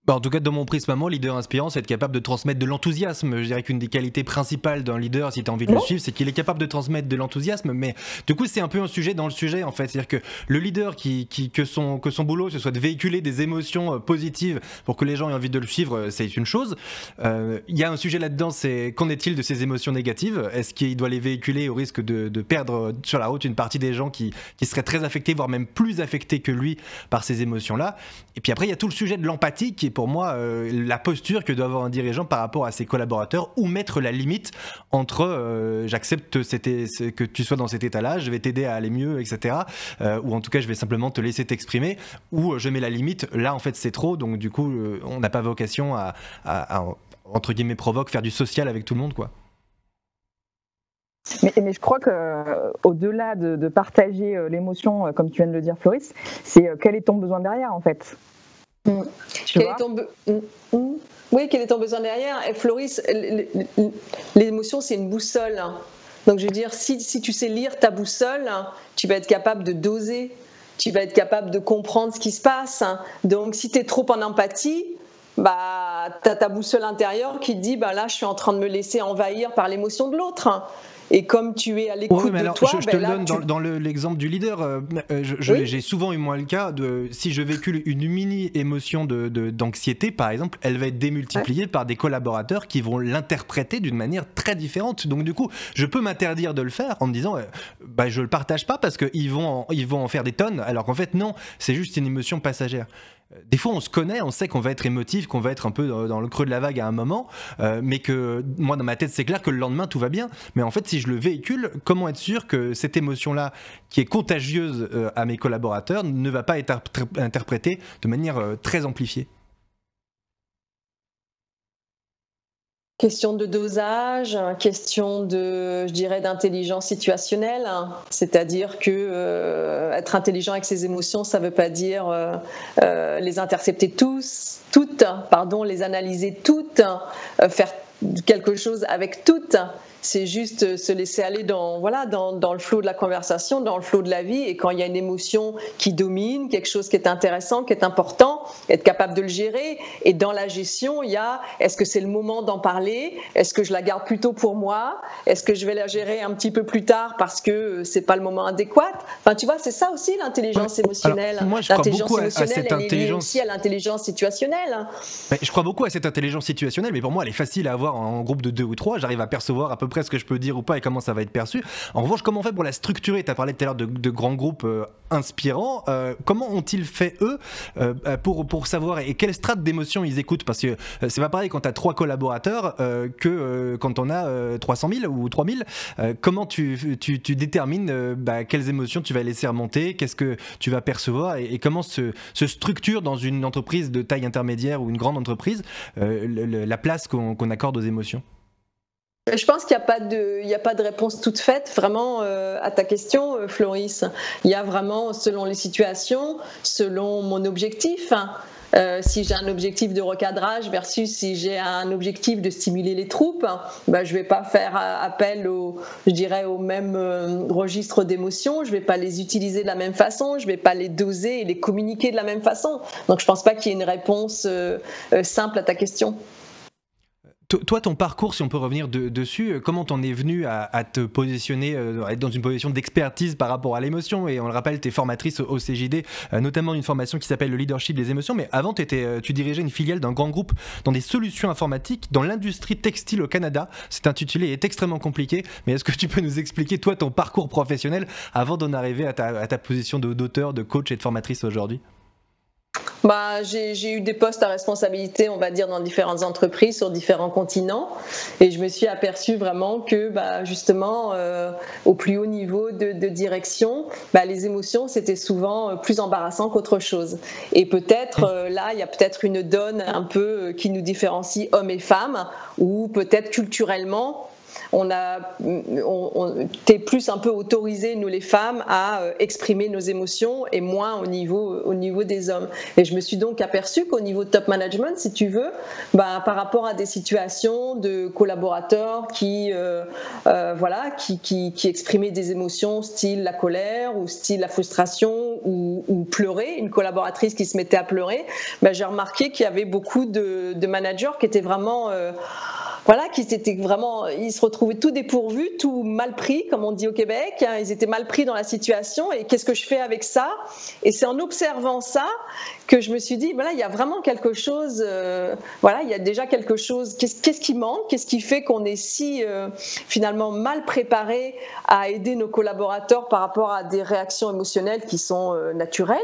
A: En tout cas, dans mon prisme à moi, leader inspirant, c'est être capable de transmettre de l'enthousiasme. Je dirais qu'une des qualités principales d'un leader, si tu as envie de le suivre, c'est qu'il est capable de transmettre de l'enthousiasme. Mais du coup, c'est un peu un sujet dans le sujet, en fait. C'est-à-dire que le leader, qui, qui, que, son, que son boulot, ce soit de véhiculer des émotions euh, positives pour que les gens aient envie de le suivre, euh, c'est une chose. Euh, il y a un sujet là-dedans, c'est qu'en est-il de ces émotions négatives? Est-ce qu'il doit les véhiculer au risque de, de, perdre sur la route une partie des gens qui, qui seraient très affectés, voire même plus affectés que lui par ces émotions-là? Et puis après, il y a tout le sujet de l'empathie qui pour moi euh, la posture que doit avoir un dirigeant par rapport à ses collaborateurs ou mettre la limite entre euh, j'accepte que tu sois dans cet état-là, je vais t'aider à aller mieux, etc. Euh, ou en tout cas, je vais simplement te laisser t'exprimer, ou je mets la limite, là en fait c'est trop, donc du coup, on n'a pas vocation à, entre guillemets, provoque, faire du social avec tout le monde, quoi.
B: Mais, je crois que au-delà de, partager l'émotion, comme tu viens de le dire, Floris, c'est quel est ton besoin derrière, en fait?
C: Mm. Quel est ton mm, mm. Oui, quel est ton besoin derrière Et Floris, l'émotion, c'est une boussole. Donc, je veux dire, si, si, tu sais lire ta boussole, tu vas être capable de doser, tu vas être capable de comprendre ce qui se passe. Donc, si tu es trop en empathie, bah, tu as ta boussole intérieure qui te dit bah, là, je suis en train de me laisser envahir par l'émotion de l'autre. Et comme tu es à l'écoute de toi,
A: je, te ben le donne dans, l'exemple du leader. Euh, euh, j'ai souvent eu moi le cas de si je véhicule une mini émotion de d'anxiété, par exemple, elle va être démultipliée par des collaborateurs qui vont l'interpréter d'une manière très différente. Donc du coup, je peux m'interdire de le faire en me disant, euh, bah, je le partage pas parce qu'ils vont ils vont en faire des tonnes, alors qu'en fait non, c'est juste une émotion passagère des fois on se connaît, on sait qu'on va être émotif, qu'on va être un peu dans le creux de la vague à un moment, euh, mais que moi dans ma tête c'est clair que le lendemain tout va bien. Mais en fait si je le véhicule, comment être sûr que cette émotion-là, qui est contagieuse euh, à mes collaborateurs, ne va pas être interprétée de manière euh, très amplifiée?
C: Question de dosage, question de, je dirais, d'intelligence situationnelle. C'est-à-dire que euh, être intelligent avec ses émotions, ça ne veut pas dire euh, euh, les intercepter tous, toutes, pardon, les analyser toutes, faire quelque chose avec toutes c'est juste se laisser aller dans, voilà, dans, dans, le flot de la conversation, dans le flot de la vie. Et quand il y a une émotion qui domine, quelque chose qui est intéressant, qui est important, être capable de le gérer. Et dans la gestion, il y a est-ce que c'est le moment d'en parler? Est-ce que je la garde plutôt pour moi? Est-ce que je vais la gérer un petit peu plus tard parce que c'est pas le moment adéquat? Enfin, tu vois, c'est ça aussi l'intelligence émotionnelle.
A: moi, je crois beaucoup à, cette intelligence.
C: aussi à l'intelligence situationnelle.
A: je crois beaucoup à cette intelligence situationnelle, mais pour moi, elle est facile à avoir en groupe de deux ou trois. J'arrive à percevoir à peu près ce que je peux dire ou pas et comment ça va être perçu. En revanche, comment on fait pour la structurer? Tu as parlé tout à l'heure de, grands groupes euh, inspirants. Euh, comment ont-ils fait, eux, euh, pour, pour savoir et quelle strate d'émotion ils écoutent? Parce que c'est pas pareil quand tu as trois collaborateurs que quand on a 300 000 ou 3000. comment tu, tu, tu détermines bah, quelles émotions tu vas laisser remonter? Qu'est-ce que tu vas percevoir? Et, comment se, se, structure dans une entreprise de taille intermédiaire ou une grande entreprise la place qu'on accorde aux émotions?
C: Je pense qu'il n'y a, pas de, réponse toute faite vraiment euh, à ta question, euh, Floris. Il y a vraiment, selon les situations, selon mon objectif, hein. euh, si j'ai un objectif de recadrage versus si j'ai un objectif de stimuler les troupes, bah, je ne vais pas faire appel au, je dirais, au même registre d'émotions, je ne vais pas les utiliser de la même façon, je ne vais pas les doser et les communiquer de la même façon. Donc je ne pense pas qu'il y ait une réponse simple à ta question.
A: Toi, ton parcours, si on peut revenir dessus, euh, comment t'en es venu à, te positionner, euh, à être dans une position d'expertise par rapport à l'émotion? Et on le rappelle, tu es formatrice au, CJD, euh, notamment une formation qui s'appelle le leadership des émotions. Mais avant, tu dirigeais une filiale d'un grand groupe dans des solutions informatiques dans l'industrie textile au Canada. C'est intitulé est extrêmement compliqué. Mais est-ce que tu peux nous expliquer, toi, ton parcours professionnel avant d'en arriver à ta, à ta position d'auteur, de coach et de formatrice aujourd'hui?
C: Bah, j'ai eu des postes à responsabilité, on va dire, dans différentes entreprises sur différents continents. Et je me suis aperçue vraiment que, bah, justement, euh, au plus haut niveau de, direction, bah, les émotions, c'était souvent euh, plus embarrassant qu'autre chose. Et peut-être, euh, là, il y a peut-être une donne un peu qui nous différencie hommes et femmes, ou peut-être culturellement, on a, on, t'es plus un peu autorisé, nous les femmes, à euh, exprimer nos émotions et moins au niveau, au niveau des hommes. Et je me suis donc aperçue qu'au niveau de top management, si tu veux, bah, par rapport à des situations de collaborateurs qui, euh, euh, voilà, qui, qui, exprimaient des émotions style la colère ou style la frustration ou, pleurer, une collaboratrice qui se mettait à pleurer, bah, j'ai remarqué qu'il y avait beaucoup de, managers qui étaient vraiment voilà, qui étaient vraiment, ils se retrouvaient tout dépourvus, tout mal pris, comme on dit au Québec. Hein. ils étaient mal pris dans la situation. Et qu'est-ce que je fais avec ça? Et c'est en observant ça que je me suis dit, voilà, il y a vraiment quelque chose. Euh, voilà, il y a déjà quelque chose. Qu'est-ce qui manque? Qu'est-ce qui fait qu'on est si euh, finalement mal préparé à aider nos collaborateurs par rapport à des réactions émotionnelles qui sont euh, naturelles?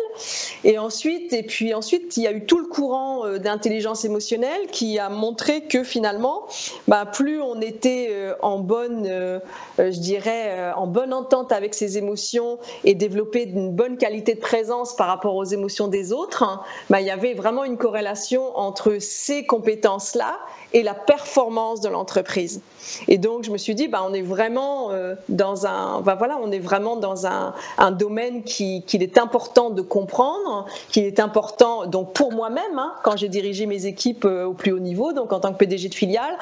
C: Et ensuite, et puis ensuite, il y a eu tout le courant d'intelligence émotionnelle qui a montré que finalement bah, plus on était en bonne, je dirais, en bonne entente avec ses émotions et développer une bonne qualité de présence par rapport aux émotions des autres, bah, il y avait vraiment une corrélation entre ces compétences-là et la performance de l'entreprise. Et donc, je me suis dit, bah, on est vraiment dans un, bah, voilà, on est vraiment dans un, domaine qu'il qui est important de comprendre, qu'il est important, donc pour moi-même, hein, quand j'ai dirigé mes équipes au plus haut niveau, donc en tant que PDG de filiale,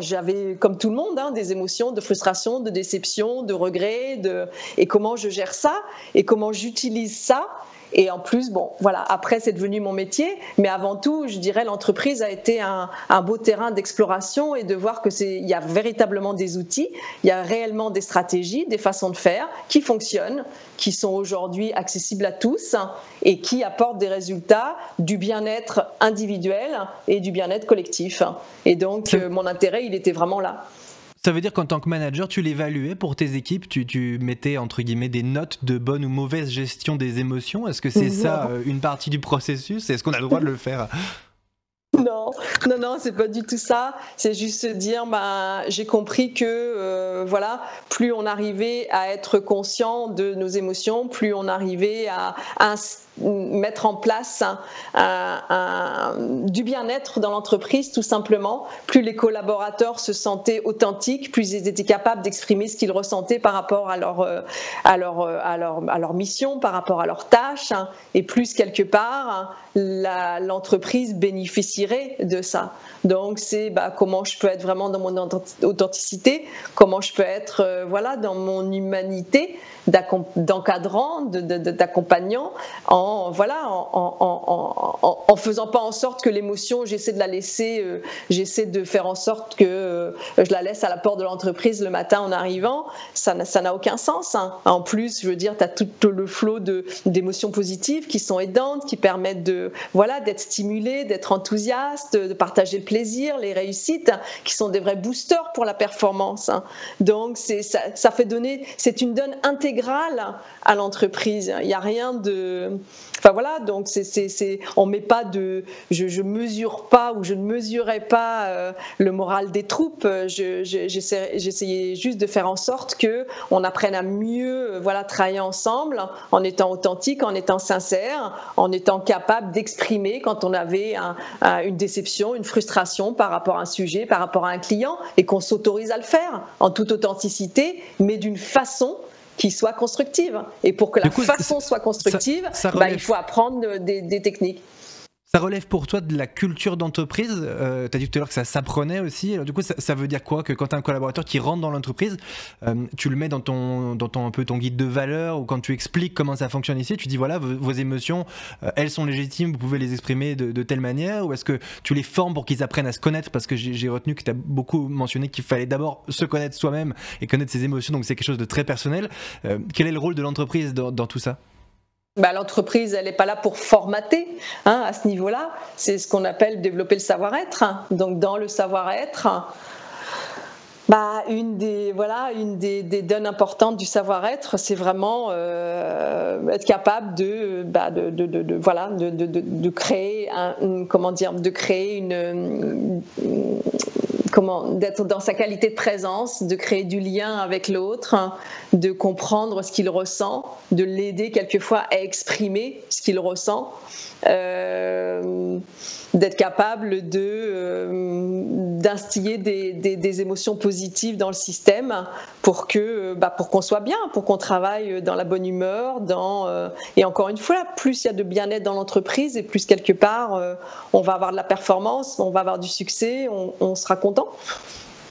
C: j'avais, comme tout le monde, hein, des émotions de frustration, de déception, de regret, et comment je gère ça, et comment j'utilise ça et en plus, bon, voilà, après, c'est devenu mon métier. Mais avant tout, je dirais, l'entreprise a été un, beau terrain d'exploration et de voir que c'est, il y a véritablement des outils, il y a réellement des stratégies, des façons de faire qui fonctionnent, qui sont aujourd'hui accessibles à tous et qui apportent des résultats du bien-être individuel et du bien-être collectif. Et donc, euh, mon intérêt, il était vraiment là.
A: Ça veut dire qu'en tant que manager, tu l'évaluais pour tes équipes, tu, mettais entre guillemets des notes de bonne ou mauvaise gestion des émotions? Est-ce que c'est ça euh, une partie du processus? Est-ce qu'on a le droit de le faire?
C: non, non, non, c'est pas du tout ça. C'est juste se dire, bah, j'ai compris que, euh, voilà, plus on arrivait à être conscient de nos émotions, plus on arrivait à, mettre en place du bien-être dans l'entreprise, tout simplement. Plus les collaborateurs se sentaient authentiques, plus ils étaient capables d'exprimer ce qu'ils ressentaient par rapport à leur, euh, euh, à, leur, mission, par rapport à leurs tâches, hein. et plus quelque part, l'entreprise de ça. Donc c'est bah, comment je peux être vraiment dans mon authenticité, comment je peux être euh, voilà dans mon humanité d'encadrant, d'accompagnant, en voilà, en, en, faisant pas en sorte que l'émotion, j'essaie de la laisser, euh, j'essaie de faire en sorte que euh, je la laisse à la porte de l'entreprise le matin en arrivant. Ça n'a aucun sens. Hein. En plus, je veux dire, tu as tout le flot d'émotions positives qui sont aidantes, qui permettent de voilà d'être stimulé, d'être enthousiaste, de partager le plaisir, les réussites, qui sont des vrais boosters pour la performance. Hein. Donc ça, fait donner, c'est une donne intégrale à l'entreprise. Il n'y a rien de. Enfin voilà, donc c'est, on met pas de. Je, je mesure pas ou je ne mesurais pas euh, le moral des troupes. Je, j'essayais juste de faire en sorte que on apprenne à mieux voilà, travailler ensemble en étant authentique, en étant sincère, en étant capable d'exprimer quand on avait une, déception, une frustration par rapport à un sujet, par rapport à un client, et qu'on s'autorise à le faire en toute authenticité, mais d'une façon qui soit constructive. Et pour que la façon soit constructive, bah, il faut apprendre des techniques.
A: Ça relève pour toi de la culture d'entreprise. Euh, tu as dit tout à l'heure que ça s'apprenait aussi. Alors, du coup, ça, veut dire quoi Que quand tu as un collaborateur qui rentre dans l'entreprise, euh, tu le mets dans, ton, dans ton, un peu ton guide de valeur ou quand tu expliques comment ça fonctionne ici, tu dis voilà, vos, émotions, euh, elles sont légitimes, vous pouvez les exprimer de, telle manière Ou est-ce que tu les formes pour qu'ils apprennent à se connaître? Parce que j'ai retenu que tu as beaucoup mentionné qu'il fallait d'abord se connaître soi-même et connaître ses émotions, donc c'est quelque chose de très personnel. quel est le rôle de l'entreprise dans tout ça?
C: Bah, l'entreprise, elle n'est pas là pour formater hein, à ce niveau-là. C'est ce qu'on appelle développer le savoir-être. Donc, dans le savoir-être, bah, une des voilà une des, données importantes du savoir-être, c'est vraiment euh, être capable de, bah, de, de, de, voilà de, de, créer un, comment dire de créer une comment d'être dans sa qualité de présence, de créer du lien avec l'autre, de comprendre ce qu'il ressent, de l'aider quelquefois à exprimer ce qu'il ressent. Euh, d'être capable de euh, d'instiller des, des, émotions positives dans le système pour que bah, pour qu'on soit bien, pour qu'on travaille dans la bonne humeur, dans euh, et encore une fois, plus il y a de bien-être dans l'entreprise et plus quelque part on va avoir de la performance, on va avoir du succès, on, sera content.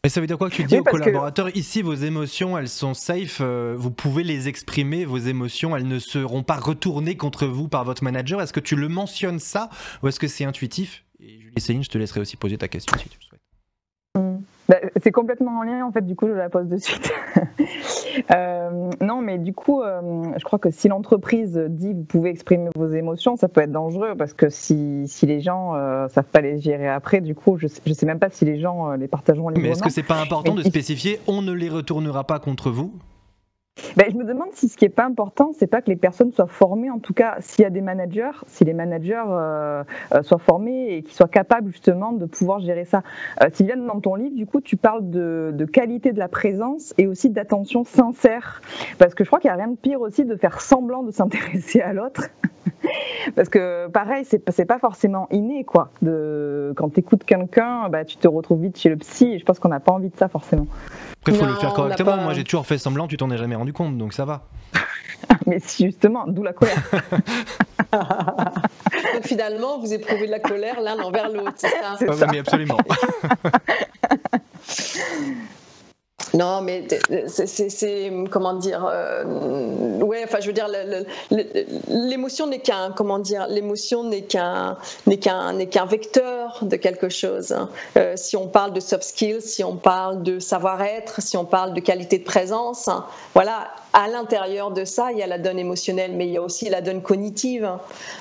A: Et ça veut dire quoi que tu dis aux collaborateurs Ici, vos émotions, elles sont safe, vous pouvez les exprimer, vos émotions, elles ne seront pas retournées contre vous par votre manager. Est-ce que tu le mentionnes ça ou est-ce que c'est intuitif? Et Julie Céline, je te laisserai aussi poser ta question si tu le souhaites.
B: Bah, c'est complètement en lien, en fait, du coup, je la pose de suite. Euh, non, mais du coup, euh, je crois que si l'entreprise dit vous pouvez exprimer vos émotions, ça peut être dangereux parce que si, si les gens ne euh, savent pas les gérer après, du coup, je sais, sais même pas si les gens les partageront librement.
A: Mais est-ce que c'est pas important de spécifier on ne les retournera pas contre vous?
B: Ben, je me demande si ce qui n'est pas important, c'est pas que les personnes soient formées, en tout cas s'il y a des managers, si les managers euh, euh, soient formés et qu'ils soient capables justement de pouvoir gérer ça. Euh, Sylviane, dans ton livre, du coup, tu parles de, de qualité de la présence et aussi d'attention sincère, parce que je crois qu'il n'y a rien de pire aussi de faire semblant de s'intéresser à l'autre. Parce que pareil, c'est pas forcément inné, quoi. De, quand tu écoutes quelqu'un, bah, tu te retrouves vite chez le psy, et je pense qu'on n'a pas envie de ça forcément.
A: Après, il faut le faire correctement. Moi, j'ai toujours fait semblant, tu t'en es jamais rendu compte, donc ça va.
B: mais si, justement, d'où la colère.
C: donc finalement, vous éprouvez de la colère l'un envers l'autre, c'est ça,
A: ah mais absolument.
C: Non, mais c'est comment dire euh, Ouais, enfin, je veux dire, l'émotion n'est qu'un comment dire, l'émotion n'est qu'un n'est qu'un n'est qu'un vecteur de quelque chose. Hein. Euh, si on parle de soft skills, si on parle de savoir-être, si on parle de qualité de présence, hein, voilà, à l'intérieur de ça, il y a la donne émotionnelle, mais il y a aussi la donne cognitive.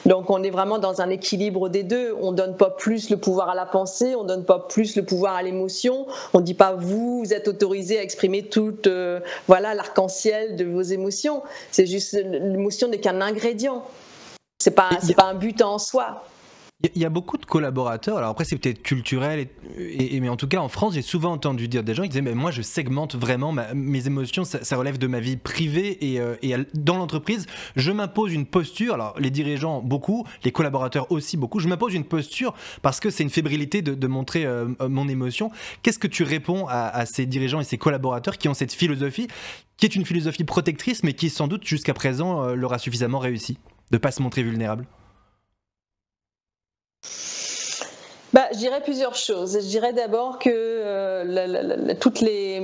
C: Donc on est vraiment dans un équilibre des deux. On donne pas plus le pouvoir à la pensée, on donne pas plus le pouvoir à l'émotion. On dit pas vous, vous êtes autorisé à exprimer toute euh, voilà l'arc-en-ciel de vos émotions. C'est juste l'émotion n'est qu'un ingrédient. C'est pas c'est pas un but en soi.
A: Il y a beaucoup de collaborateurs, alors après c'est peut-être culturel, mais en tout cas en France j'ai souvent entendu dire des gens qui disaient mais moi je segmente vraiment mes émotions, ça, relève de ma vie privée et, euh, dans l'entreprise. Je m'impose une posture, alors les dirigeants beaucoup, les collaborateurs aussi beaucoup, je m'impose une posture parce que c'est une fébrilité de, montrer euh, mon émotion. Qu'est-ce que tu réponds à, ces dirigeants et ces collaborateurs qui ont cette philosophie, qui est une philosophie protectrice mais qui sans doute jusqu'à présent euh, leur a suffisamment réussi de pas se montrer vulnérable?
C: Bah, je dirais plusieurs choses. Je dirais d'abord que euh, toutes les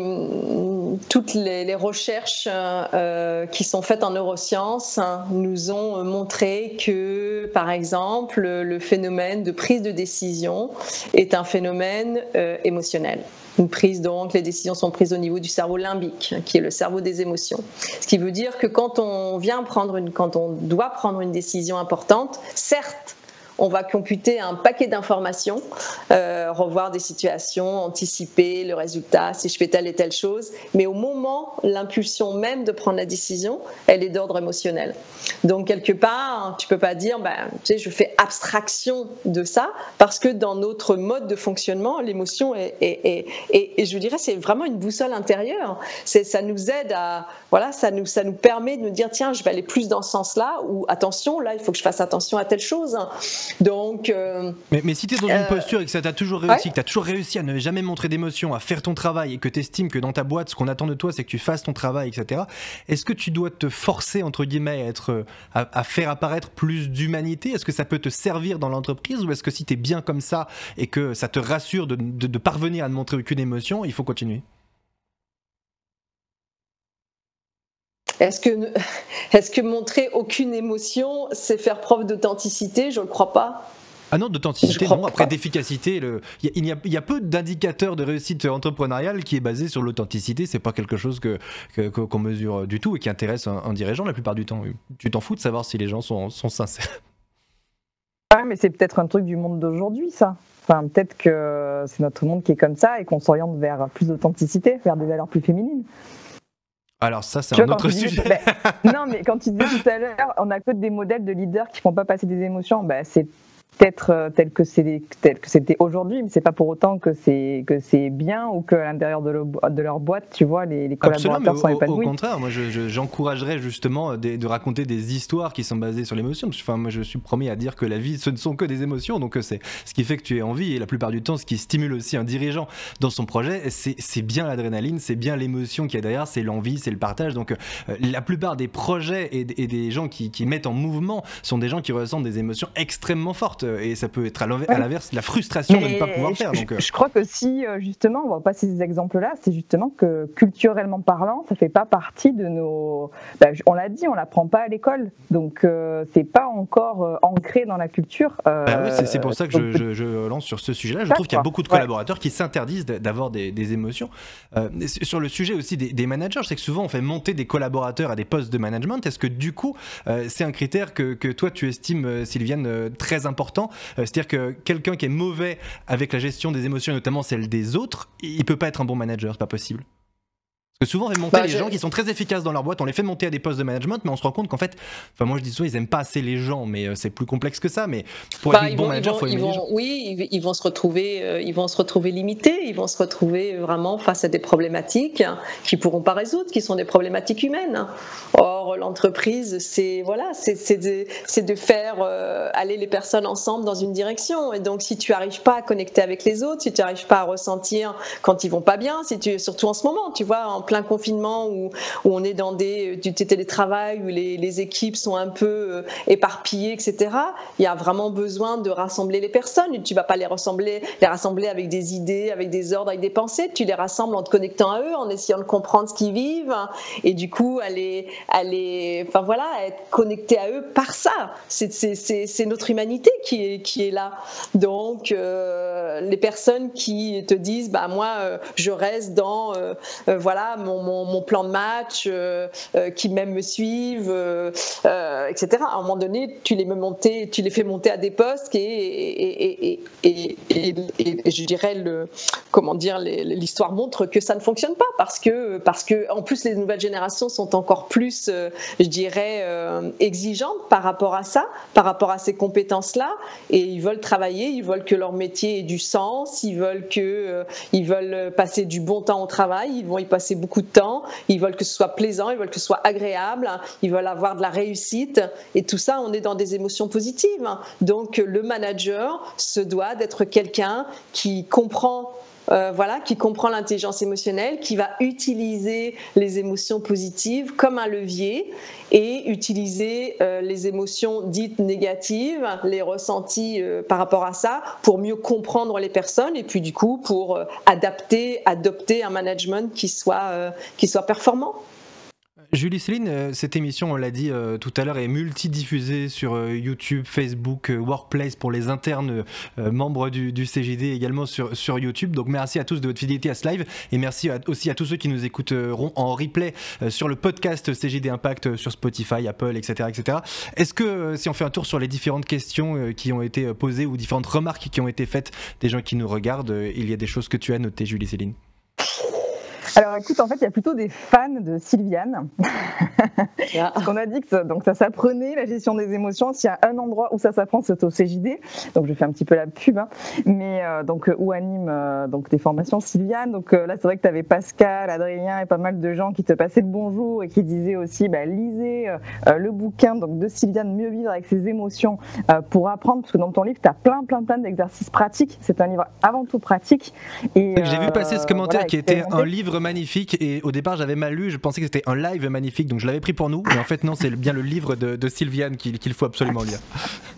C: toutes les, recherches euh, qui sont faites en neurosciences hein, nous ont montré que, par exemple, le phénomène de prise de décision est un phénomène euh, émotionnel. Une prise donc, les décisions sont prises au niveau du cerveau limbique, qui est le cerveau des émotions. Ce qui veut dire que quand on vient prendre une, quand on doit prendre une décision importante, certes, on va computer un paquet d'informations, euh, revoir des situations, anticiper le résultat, si je fais telle et telle chose. Mais au moment, l'impulsion même de prendre la décision, elle est d'ordre émotionnel. Donc quelque part, tu peux pas dire, ben, tu sais, je fais abstraction de ça, parce que dans notre mode de fonctionnement, l'émotion est, et je dirais, c'est vraiment une boussole intérieure. C'est, ça nous aide à, voilà, ça nous, ça nous permet de nous dire, tiens, je vais aller plus dans ce sens-là, ou attention, là, il faut que je fasse attention à telle chose. Donc.
A: mais, mais, si tu es dans une posture et que ça t'a toujours réussi, que tu as toujours réussi à ne jamais montrer d'émotion, à faire ton travail et que tu estimes que dans ta boîte, ce qu'on attend de toi, c'est que tu fasses ton travail, etc., est-ce que tu dois te forcer, entre guillemets, à, être, à, faire apparaître plus d'humanité? Est-ce que ça peut te servir dans l'entreprise? Ou est-ce que si tu es bien comme ça et que ça te rassure de, de parvenir à ne montrer aucune émotion, il faut continuer?
C: Est-ce que, est que montrer aucune émotion, c'est faire preuve d'authenticité? Je ne le crois pas.
A: Ah non, d'authenticité, non. Après, d'efficacité, il, y a, il y a peu d'indicateurs de réussite entrepreneuriale qui est basé sur l'authenticité. C'est pas quelque chose que, qu'on mesure du tout et qui intéresse un, dirigeant la plupart du temps. Tu t'en fous de savoir si les gens sont, sont sincères?
B: Ouais, mais c'est peut-être un truc du monde d'aujourd'hui, ça. Enfin, peut-être que c'est notre monde qui est comme ça et qu'on s'oriente vers plus d'authenticité, vers des valeurs plus féminines.
A: Alors ça, c'est un autre sujet.
B: Non, mais quand tu disais tout à l'heure, on a que des modèles de leaders qui font pas passer des émotions. Ben, c'est peut-être euh, tel que c'est tel que c'était aujourd'hui, mais c'est pas pour autant que c'est que c'est bien ou qu'à l'intérieur de, de, leur boîte, tu vois, les, les collaborateurs sont épanouis.
A: Au contraire, moi, j'encouragerais justement de, raconter des histoires qui sont basées sur l'émotion. Enfin, moi, je suis promis à dire que la vie, ce ne sont que des émotions, donc euh, c'est ce qui fait que tu es en vie et la plupart du temps, ce qui stimule aussi un dirigeant dans son projet, c'est bien l'adrénaline, c'est bien l'émotion qui est derrière, c'est l'envie, c'est le partage. Donc, euh, la plupart des projets et, des gens qui, qui mettent en mouvement sont des gens qui ressentent des émotions extrêmement fortes et ça peut être à l'inverse la frustration de ne pas pouvoir faire.
B: Donc, euh. je, crois que si euh, justement on va passer ces exemples-là, c'est justement que culturellement parlant, ça fait pas partie de nos. Bah, on l'a dit, on l'apprend pas à l'école, donc euh, c'est pas encore ancré dans la culture.
A: Bah c'est pour ça que je, lance sur ce sujet-là. Je trouve qu'il y a beaucoup de collaborateurs qui s'interdisent d'avoir des, émotions. sur le sujet aussi des, managers, je sais que souvent on fait monter des collaborateurs à des postes de management. Est-ce que du coup c'est un critère que, que, toi tu estimes, Sylviane, très important euh, c'est-à-dire que quelqu'un qui est mauvais avec la gestion des émotions, notamment celle des autres, il peut pas être un bon manager, c'est pas possible. Parce que souvent, on fait monter bah, les gens qui sont très efficaces dans leur boîte, on les fait monter à des postes de management, mais on se rend compte qu'en fait, enfin, moi je dis souvent, ils aiment pas assez les gens, mais euh, c'est plus complexe que ça. Mais pour être bah, bon manager, il faut aimer les gens.
C: Oui, ils vont se retrouver, euh, ils vont se retrouver limités, ils vont se retrouver vraiment face à des problématiques qu'ils pourront pas résoudre, qui sont des problématiques humaines. Or, l'entreprise, c'est voilà, c'est de, de, faire euh, aller les personnes ensemble dans une direction. Et donc, si tu arrives pas à connecter avec les autres, si tu n'arrives pas à ressentir quand ils vont pas bien, si tu, surtout en ce moment, tu vois, en plein confinement où, on est dans des, du télétravail, où les, équipes sont un peu euh, éparpillées, etc., il y a vraiment besoin de rassembler les personnes. Tu vas pas les rassembler, les rassembler avec des idées, avec des ordres, avec des pensées. Tu les rassembles en te connectant à eux, en essayant de comprendre ce qu'ils vivent et du coup aller, aller, enfin voilà, être connecté à eux par ça. C'est notre humanité qui est, qui est là. Donc euh, les personnes qui te disent, bah moi, euh, je reste dans, voilà, mon, plan de match, euh, euh, qui même me suivent, euh, etc. À un moment donné, tu les, monter, tu les fais monter à des postes et, je dirais le, comment dire, l'histoire montre que ça ne fonctionne pas parce que, parce que en plus les nouvelles générations sont encore plus, je dirais, exigeantes par rapport à ça, par rapport à ces compétences-là, et ils veulent travailler, ils veulent que leur métier ait du sens, ils veulent que, ils veulent passer du bon temps au travail, ils vont y passer beaucoup de temps, ils veulent que ce soit plaisant, ils veulent que ce soit agréable, ils veulent avoir de la réussite. Et tout ça, on est dans des émotions positives. Donc le manager se doit d'être quelqu'un qui comprend euh, voilà, qui comprend l'intelligence émotionnelle, qui va utiliser les émotions positives comme un levier et utiliser euh, les émotions dites négatives, les ressentis euh, par rapport à ça, pour mieux comprendre les personnes et puis du coup pour adapter, adopter un management qui soit, qui soit performant.
A: Julie Céline, euh, cette émission, on l'a dit euh, tout à l'heure, est multidiffusée sur euh, YouTube, Facebook, Workplace pour les internes membres du, CJD également sur, sur YouTube. Donc merci à tous de votre fidélité à ce live et merci aussi à tous ceux qui nous écouteront en replay sur le podcast CJD Impact sur Spotify, Apple, etc. etc. Est-ce que si on fait un tour sur les différentes questions qui ont été posées ou différentes remarques qui ont été faites des gens qui nous regardent, il y a des choses que tu as notées, Julie Céline?
B: Alors écoute, en fait, il y a plutôt des fans de Sylviane. Ah. On a dit que ça, donc ça s'apprenait la gestion des émotions. S'il y a un endroit où ça s'apprend, c'est au CJD. Donc je fais un petit peu la pub, hein. mais euh, donc où anime euh, donc des formations Sylviane. Donc euh, là, c'est vrai que tu avais Pascal, Adrien et pas mal de gens qui te passaient le bonjour et qui disaient aussi, bah, lisez le bouquin donc de Sylviane, mieux vivre avec ses émotions pour apprendre, parce que dans ton livre, tu as plein, plein, plein d'exercices pratiques. C'est un livre avant tout pratique.
A: Et j'ai vu passer ce commentaire qui était un livre magnifique. Et au départ j'avais mal lu, je pensais que c'était un live magnifique. Donc je l'avais pris pour nous. Mais en fait non c'est bien le livre de, Sylviane qu'il faut absolument lire.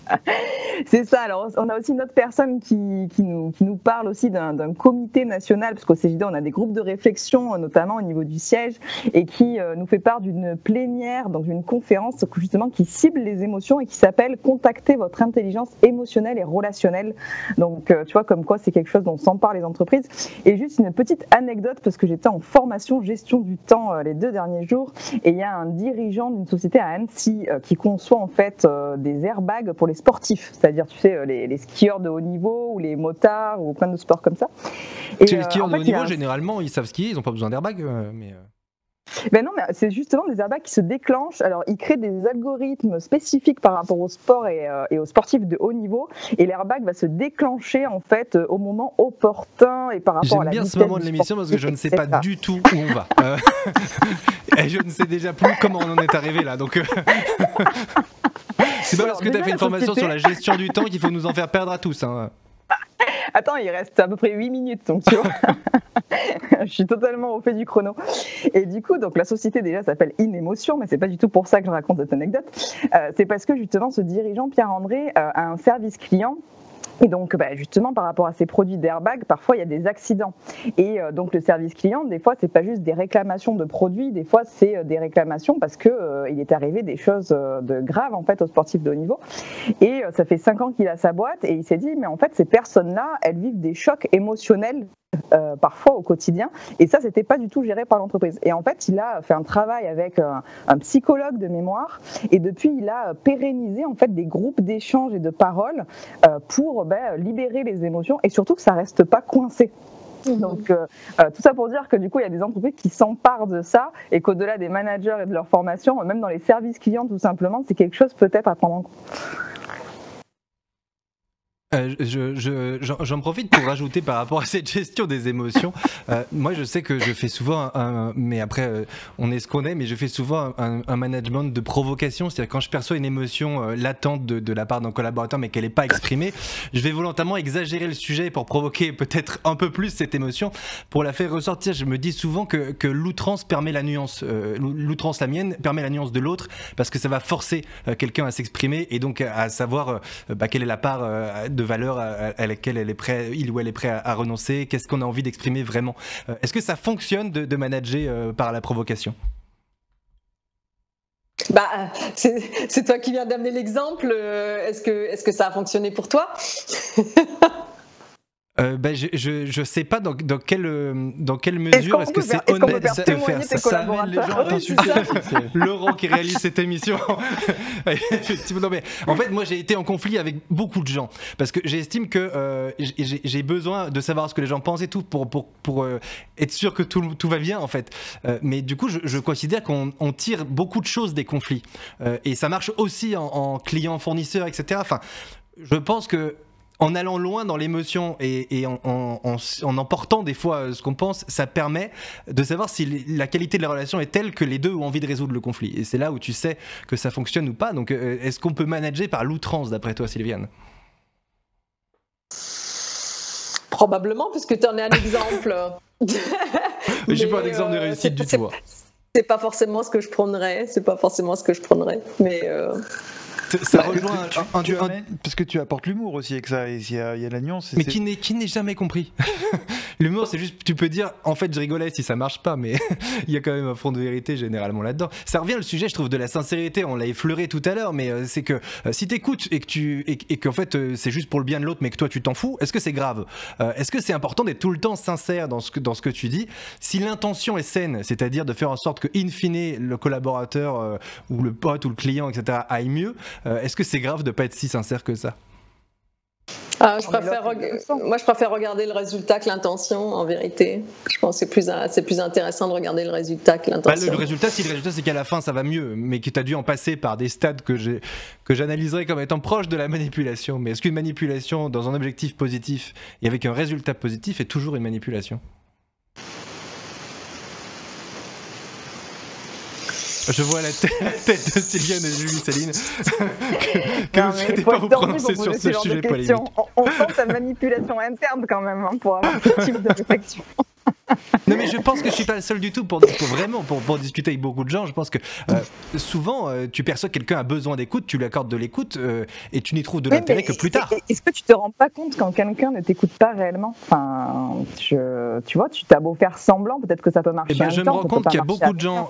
B: C'est ça. Alors, on a aussi une autre personne qui, qui, nous, qui nous, parle aussi d'un comité national, parce qu'au CJD, on a des groupes de réflexion, notamment au niveau du siège, et qui euh, nous fait part d'une plénière, donc d'une conférence justement qui cible les émotions et qui s'appelle Contacter votre intelligence émotionnelle et relationnelle. Donc, euh, tu vois, comme quoi c'est quelque chose dont s'emparent les entreprises. Et juste une petite anecdote, parce que j'étais en formation gestion du temps euh, les deux derniers jours, et il y a un dirigeant d'une société à Annecy qui conçoit en fait des airbags pour les sportifs c'est-à-dire tu sais euh, les, skieurs de haut niveau ou les motards ou plein de sports comme ça.
A: Et, les euh, skieurs de haut niveau, généralement, ils savent skier, ils n'ont pas besoin d'airbag, euh, mais.
B: Ben non, mais c'est justement des airbags qui se déclenchent. Alors, ils créent des algorithmes spécifiques par rapport au sport et, aux sportifs de haut niveau. Et l'airbag va se déclencher, en fait, au moment opportun et par rapport à la
A: J'aime bien ce moment de l'émission parce que je ne sais pas du tout où on va. et je ne sais déjà plus comment on en est arrivé là. Donc. C'est pas parce que tu as fait une formation sur la gestion du temps qu'il faut nous en faire perdre à tous. Hein.
B: Attends, il reste à peu près 8 minutes, donc tu vois. je suis totalement au fait du chrono. Et du coup, donc la société déjà s'appelle Inémotion, mais c'est pas du tout pour ça que je raconte cette anecdote. Euh, c'est parce que justement, ce dirigeant Pierre-André euh, a un service client et donc, bah, justement, par rapport à ces produits d'airbag, parfois il y a des accidents. Et euh, donc, le service client, des fois, c'est pas juste des réclamations de produits, des fois, c'est euh, des réclamations parce que euh, il est arrivé des choses de graves en fait aux sportifs de haut niveau. Et ça fait cinq ans qu'il a sa boîte et il s'est dit, mais en fait, ces personnes-là, elles vivent des chocs émotionnels euh, parfois au quotidien. Et ça, c'était pas du tout géré par l'entreprise. Et en fait, il a fait un travail avec un, psychologue de mémoire. Et depuis, il a pérennisé en fait des groupes d'échange et de paroles euh, pour ben, libérer les émotions et surtout que ça reste pas coincé. Mmh. Donc, euh, tout ça pour dire que du coup, il y a des entreprises qui s'emparent de ça et qu'au-delà des managers et de leur formation, même dans les services clients, tout simplement, c'est quelque chose peut-être à prendre en compte.
A: Euh, je, j'en profite pour rajouter par rapport à cette gestion des émotions. Euh, moi, je sais que je fais souvent, un, mais après, euh, on est ce qu'on est, mais je fais souvent un, management de provocation. C'est-à-dire quand je perçois une émotion latente de, de, la part d'un collaborateur, mais qu'elle n'est pas exprimée, je vais volontairement exagérer le sujet pour provoquer peut-être un peu plus cette émotion, pour la faire ressortir. Je me dis souvent que, que l'outrance permet la nuance, l'outrance la mienne permet la nuance de l'autre, parce que ça va forcer quelqu'un à s'exprimer et donc à, savoir bah, quelle est la part de de valeurs à, laquelle elle est prêt, il ou elle est prêt à, renoncer? Qu'est-ce qu'on a envie d'exprimer vraiment? Euh, Est-ce que ça fonctionne de, manager euh, par la provocation?
C: Bah, c'est toi qui viens d'amener l'exemple. Euh, est-ce que, est -ce que ça a fonctionné pour toi?
A: euh, ben, je, je, je, sais pas dans, dans, quelle, euh, dans quelle mesure est-ce que c'est honnête de faire ça? Ça amène les gens à t'insulter. Laurent qui réalise cette émission. Non, mais en fait, moi j'ai été en conflit avec beaucoup de gens parce que j'estime que euh, j'ai besoin de savoir ce que les gens pensent et tout pour, pour, pour euh, être sûr que tout, tout, va bien en fait. Euh, mais du coup, je, je considère qu'on tire beaucoup de choses des conflits et ça marche aussi en, en client-fournisseur, etc. Enfin, je pense que en allant loin dans l'émotion et, en, en, emportant des fois euh, ce qu'on pense, ça permet de savoir si la qualité de la relation est telle que les deux ont envie de résoudre le conflit. Et c'est là où tu sais que ça fonctionne ou pas. Donc, euh, est-ce qu'on peut manager par l'outrance, d'après toi, Sylviane?
C: Probablement, puisque tu en es un exemple.
A: Mais je pas un exemple de euh, réussite du tout. Hein.
C: C'est pas forcément ce que je prendrais. C'est pas forcément ce que je prendrais. Mais
D: ça bah, rejoint un, tu, parce que tu apportes l'humour aussi avec ça, il y, a, la nuance.
A: Mais qui n'est qui n'est jamais compris. l'humour, c'est juste, tu peux dire, en fait, je rigolais si ça marche pas, mais il y a quand même un fond de vérité généralement là-dedans. Ça revient le sujet, je trouve, de la sincérité. On l'a effleuré tout à l'heure, mais euh, c'est que euh, si t'écoutes et que tu et, qu'en fait euh, c'est juste pour le bien de l'autre, mais que toi tu t'en fous, est-ce que c'est grave? Est-ce que c'est important d'être tout le temps sincère dans ce que dans ce que tu dis? Si l'intention est saine, c'est-à-dire de faire en sorte que in fine le collaborateur ou le pote ou le client, etc. aille mieux, est-ce que c'est grave de pas être si sincère que ça?
C: Ah, je préfère Moi, je préfère regarder le résultat que l'intention, en vérité. Je pense que c'est plus, c'est plus intéressant de regarder le résultat que l'intention.
A: Bah, le, résultat, si le résultat, c'est qu'à la fin, ça va mieux, mais que tu as dû en passer par des stades que, que j'analyserais comme étant proches de la manipulation. Mais est-ce qu'une manipulation dans un objectif positif et avec un résultat positif est toujours une manipulation? Je vois la, tête de Sylviane et Julie Céline. que, vous ne souhaitez pas vous prononcer sur ce, sujet polémique.
B: On, sent ta manipulation interne quand même hein, pour avoir ce type de réflexion.
A: Non mais je pense que je suis pas le seul du tout pour, vraiment pour, discuter avec beaucoup de gens. Je pense que euh, souvent euh, tu perçois que quelqu'un a besoin d'écoute, tu lui accordes de l'écoute euh, et tu n'y trouves de l'intérêt que plus tard.
B: Est-ce que tu te rends pas compte quand quelqu'un ne t'écoute pas réellement? Enfin, je, tu vois, tu t'as beau faire semblant, peut-être que ça peut marcher.
A: Eh ben, je me rends compte qu'il y a beaucoup de gens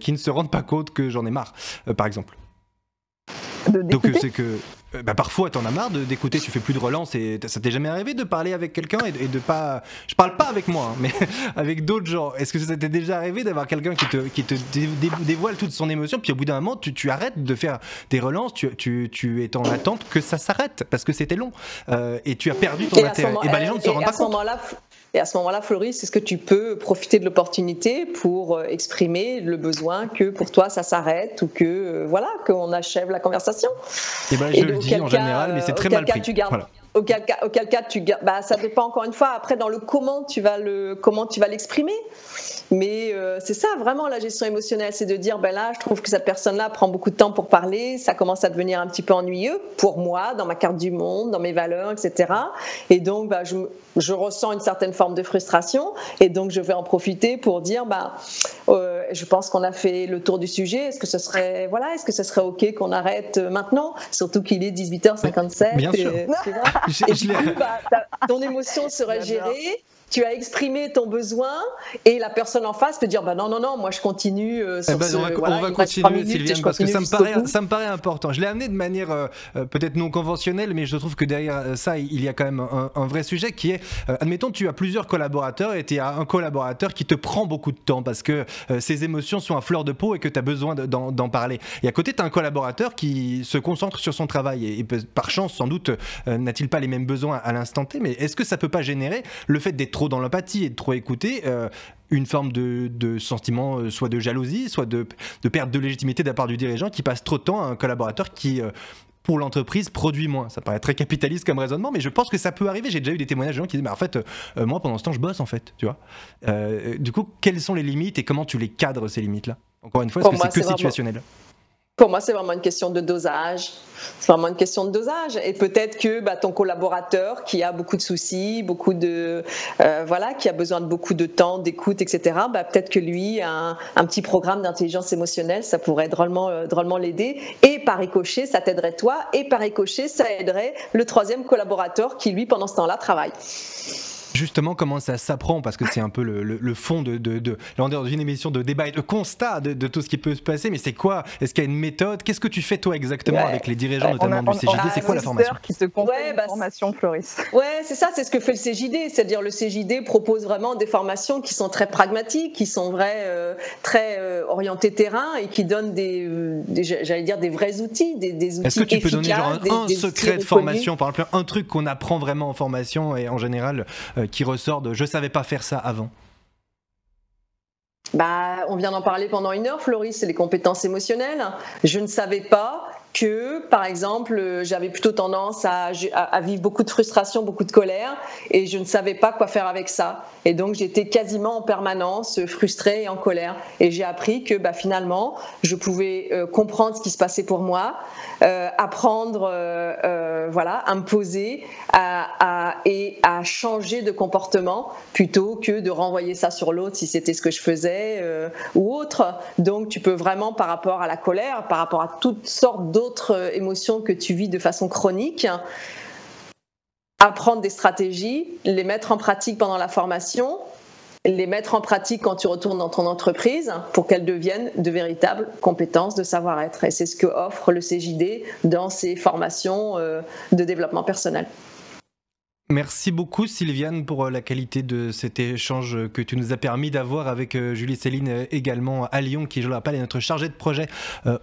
A: qui ne se rendent pas compte que j'en ai marre, par exemple. Donc c'est que euh, bah, parfois t'en as marre d'écouter, tu fais plus de relance et ça t'est jamais arrivé de parler avec quelqu'un et, de pas. Je parle pas avec moi, hein, mais avec d'autres gens. Est-ce que ça t'est déjà arrivé d'avoir quelqu'un qui te, qui te dévoile toute son émotion, puis au bout d'un moment tu, tu, arrêtes de faire des relances, tu, tu, tu es en attente que ça s'arrête parce que c'était long euh, et tu as perdu ton intérêt. et bah, les gens ne se rendent pas compte.
C: Et à ce moment-là, Floris, est-ce que tu peux profiter de l'opportunité pour euh, exprimer le besoin que pour toi ça s'arrête ou que euh, voilà qu'on achève la conversation?
A: Et eh ben, je le dis en général, mais c'est très mal pris. Tu gardes,
C: auquel, cas, auquel cas, tu bah, ça dépend encore une fois après dans le comment tu vas le comment tu vas l'exprimer. Mais euh, c'est ça vraiment la gestion émotionnelle, c'est de dire ben là, je trouve que cette personne-là prend beaucoup de temps pour parler, ça commence à devenir un petit peu ennuyeux pour moi, dans ma carte du monde, dans mes valeurs, etc. Et donc, bah, je, je, ressens une certaine forme de frustration, et donc je vais en profiter pour dire bah, euh, je pense qu'on a fait le tour du sujet. Est-ce que ce serait voilà, est-ce que ce serait ok qu'on arrête maintenant, surtout qu'il est 18h57.
A: Bien sûr.
C: Et, bah, ton émotion serait gérée tu as exprimé ton besoin et la personne en face peut dire bah non non non moi je continue euh,
A: eh ben, on va, continuer Sylviane parce que ça me paraît ça me paraît important. Je l'ai amené de manière euh, euh, peut-être non conventionnelle mais je trouve que derrière ça il y a quand même un, vrai sujet qui est admettons tu as plusieurs collaborateurs et tu as un collaborateur qui te prend beaucoup de temps parce que ses émotions sont à fleur de peau et que tu as besoin d'en parler. Et à côté tu as un collaborateur qui se concentre sur son travail et, et par chance sans doute n'a-t-il pas les mêmes besoins à l'instant T mais est-ce que ça peut pas générer le fait d'être dans l'empathie et de trop écouter, euh, une forme de, sentiment, euh, soit de jalousie, soit de, perte de légitimité de la part du dirigeant qui passe trop de temps à un collaborateur qui euh, pour l'entreprise produit moins. Ça paraît très capitaliste comme raisonnement, mais je pense que ça peut arriver. J'ai déjà eu des témoignages de gens qui disent, mais en fait, moi pendant ce temps, je bosse en fait, tu vois. du coup, quelles sont les limites et comment tu les cadres ces limites-là? Encore une fois, est-ce que c'est que situationnel?
C: Pour moi, c'est vraiment une question de dosage. C'est vraiment une question de dosage. Et peut-être que bah, ton collaborateur qui a beaucoup de soucis, beaucoup de euh, voilà, qui a besoin de beaucoup de temps, d'écoute, etc. Bah, peut-être que lui, un, petit programme d'intelligence émotionnelle, ça pourrait drôlement, euh, drôlement l'aider. Et par ricochet, ça t'aiderait toi. Et par ricochet, ça aiderait le troisième collaborateur qui lui, pendant ce temps-là, travaille.
A: Justement, comment ça s'apprend Parce que c'est un peu le, fond de, de, de, Là, on est dans une émission de débat et de constat de, tout ce qui peut se passer, mais c'est quoi? Est-ce qu'il y a une méthode? Qu'est-ce que tu fais, toi, exactement, avec les dirigeants, notamment du CJD C'est quoi la formation?
B: qui se ouais, bah, formation, Floris.
C: Ouais, c'est ça, c'est ce que fait le CJD. C'est-à-dire, le CJD propose vraiment des formations qui sont très pragmatiques, qui sont vraies, euh, très euh, orientées terrain et qui donnent des, euh, j'allais dire, des vrais outils, des, des outils
A: Est-ce que tu peux donner genre, un, secret de formation, par exemple, un truc qu'on apprend vraiment en formation et en général euh, qui ressort de je savais pas faire ça avant
C: bah, on vient d'en parler pendant une heure, Floris, c'est les compétences émotionnelles. Je ne savais pas que, par exemple, j'avais plutôt tendance à, vivre beaucoup de frustration, beaucoup de colère, et je ne savais pas quoi faire avec ça. Et donc, j'étais quasiment en permanence frustrée et en colère. Et j'ai appris que, bah, finalement, je pouvais euh, comprendre ce qui se passait pour moi, euh, apprendre, euh, voilà, à me poser et à changer de comportement plutôt que de renvoyer ça sur l'autre si c'était ce que je faisais ou autre. Donc, tu peux vraiment, par rapport à la colère, par rapport à toutes sortes d'autres d'autres euh, émotions que tu vis de façon chronique, apprendre des stratégies, les mettre en pratique pendant la formation, les mettre en pratique quand tu retournes dans ton entreprise pour qu'elles deviennent de véritables compétences de savoir-être. Et c'est ce que offre le CJD dans ses formations euh, de développement personnel.
A: Merci beaucoup Sylviane pour euh, la qualité de cet échange que tu nous as permis d'avoir avec euh, Julie Céline euh, également à Lyon qui je le rappelle est notre chargée de projet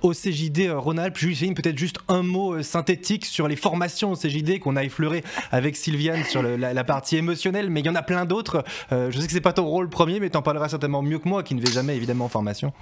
A: au CJD Rhône-Alpes. Julie Céline peut-être juste un mot synthétique sur les formations au CJD qu'on a effleuré avec Sylviane sur la, partie émotionnelle mais il y en a plein d'autres. je sais que c'est pas ton rôle premier mais tu en parleras certainement mieux que moi qui ne vais jamais évidemment en formation.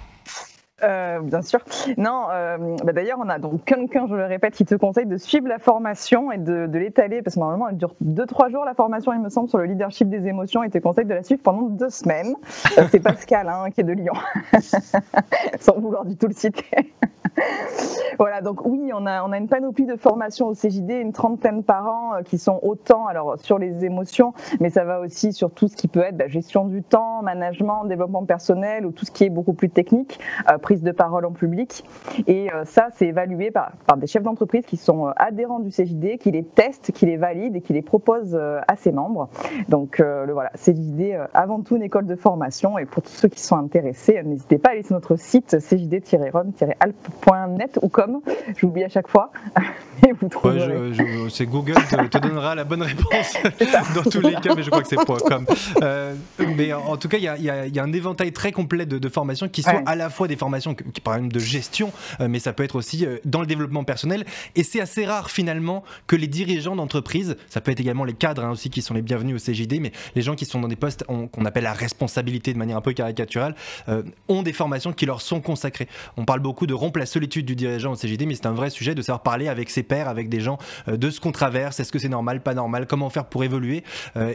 B: Euh, bien sûr. Non, euh, bah d'ailleurs, on a donc quelqu'un, je le répète, qui te conseille de suivre la formation et de, de l'étaler, parce que normalement, elle dure 2-3 jours, la formation, il me semble, sur le leadership des émotions, et te conseille de la suivre pendant deux semaines. Euh, c'est Pascal, hein, qui est de Lyon, sans vouloir du tout le citer. voilà, donc oui, on a, on a une panoplie de formations au CJD, une trentaine par an, qui sont autant alors sur les émotions, mais ça va aussi sur tout ce qui peut être bah, gestion du temps, management, développement personnel, ou tout ce qui est beaucoup plus technique prise de parole en public. Et euh, ça, c'est évalué par, par, des chefs d'entreprise qui sont euh, adhérents du CJD, qui les testent, qui les valident et qui les proposent euh, à ses membres. Donc le, voilà, l'idée avant tout une école de formation. Et pour tous ceux qui sont intéressés, n'hésitez pas à aller sur notre site cjd-rom-alp.net ou comme, j'oublie à chaque fois.
A: et vous trouverez. c'est Google te, te, donnera la bonne réponse dans tous les cas, mais je crois que c'est .com. mais en tout cas, il y, y, a un éventail très complet de, de formations qui sont à la fois des formations qui parle même de gestion, euh, mais ça peut être aussi euh, dans le développement personnel. Et c'est assez rare finalement que les dirigeants d'entreprise, ça peut être également les cadres hein, aussi qui sont les bienvenus au CJD, mais les gens qui sont dans des postes qu'on appelle la responsabilité de manière un peu caricaturale, euh, ont des formations qui leur sont consacrées. On parle beaucoup de rompre la solitude du dirigeant au CJD, mais c'est un vrai sujet de savoir parler avec ses pairs, avec des gens de ce qu'on traverse, est-ce que c'est normal, pas normal, comment faire pour évoluer?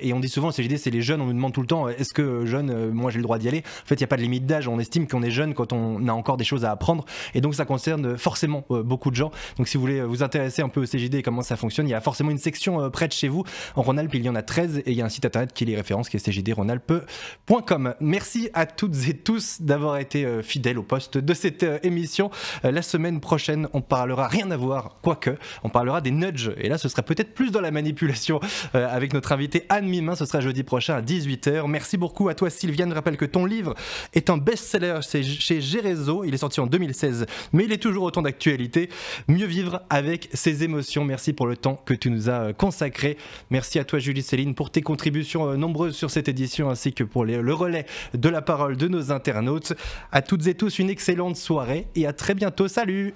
A: et on dit souvent au CJD, c'est les jeunes, on nous demande tout le temps, est-ce que jeune, moi j'ai le droit d'y aller? En fait, il n'y a pas de limite d'âge, on estime qu'on est jeune quand on a encore des choses à apprendre. Et donc, ça concerne forcément euh, beaucoup de gens. Donc, si vous voulez vous intéresser un peu au CJD et comment ça fonctionne, il y a forcément une section euh, près de chez vous. En Rhône-Alpes, il y en a 13 et il y a un site internet qui les référence qui est cjdrhône-alpes.com. Merci à toutes et tous d'avoir été euh, fidèles au poste de cette émission. La semaine prochaine, on parlera rien à voir, quoique, on parlera des nudges. Et là, ce sera peut-être plus dans la manipulation avec notre invité Anne Mimin. Ce sera jeudi prochain à 18h. Merci beaucoup à toi, Sylviane. Rappelle que ton livre est un best-seller chez Il est sorti en 2016, mais il est toujours autant d'actualité. Mieux vivre avec ses émotions. Merci pour le temps que tu nous as consacré. Merci à toi, Julie Céline, pour tes contributions euh, nombreuses sur cette édition, ainsi que pour le relais de la parole de nos internautes. À toutes et tous, une excellente soirée et à très bientôt. Salut!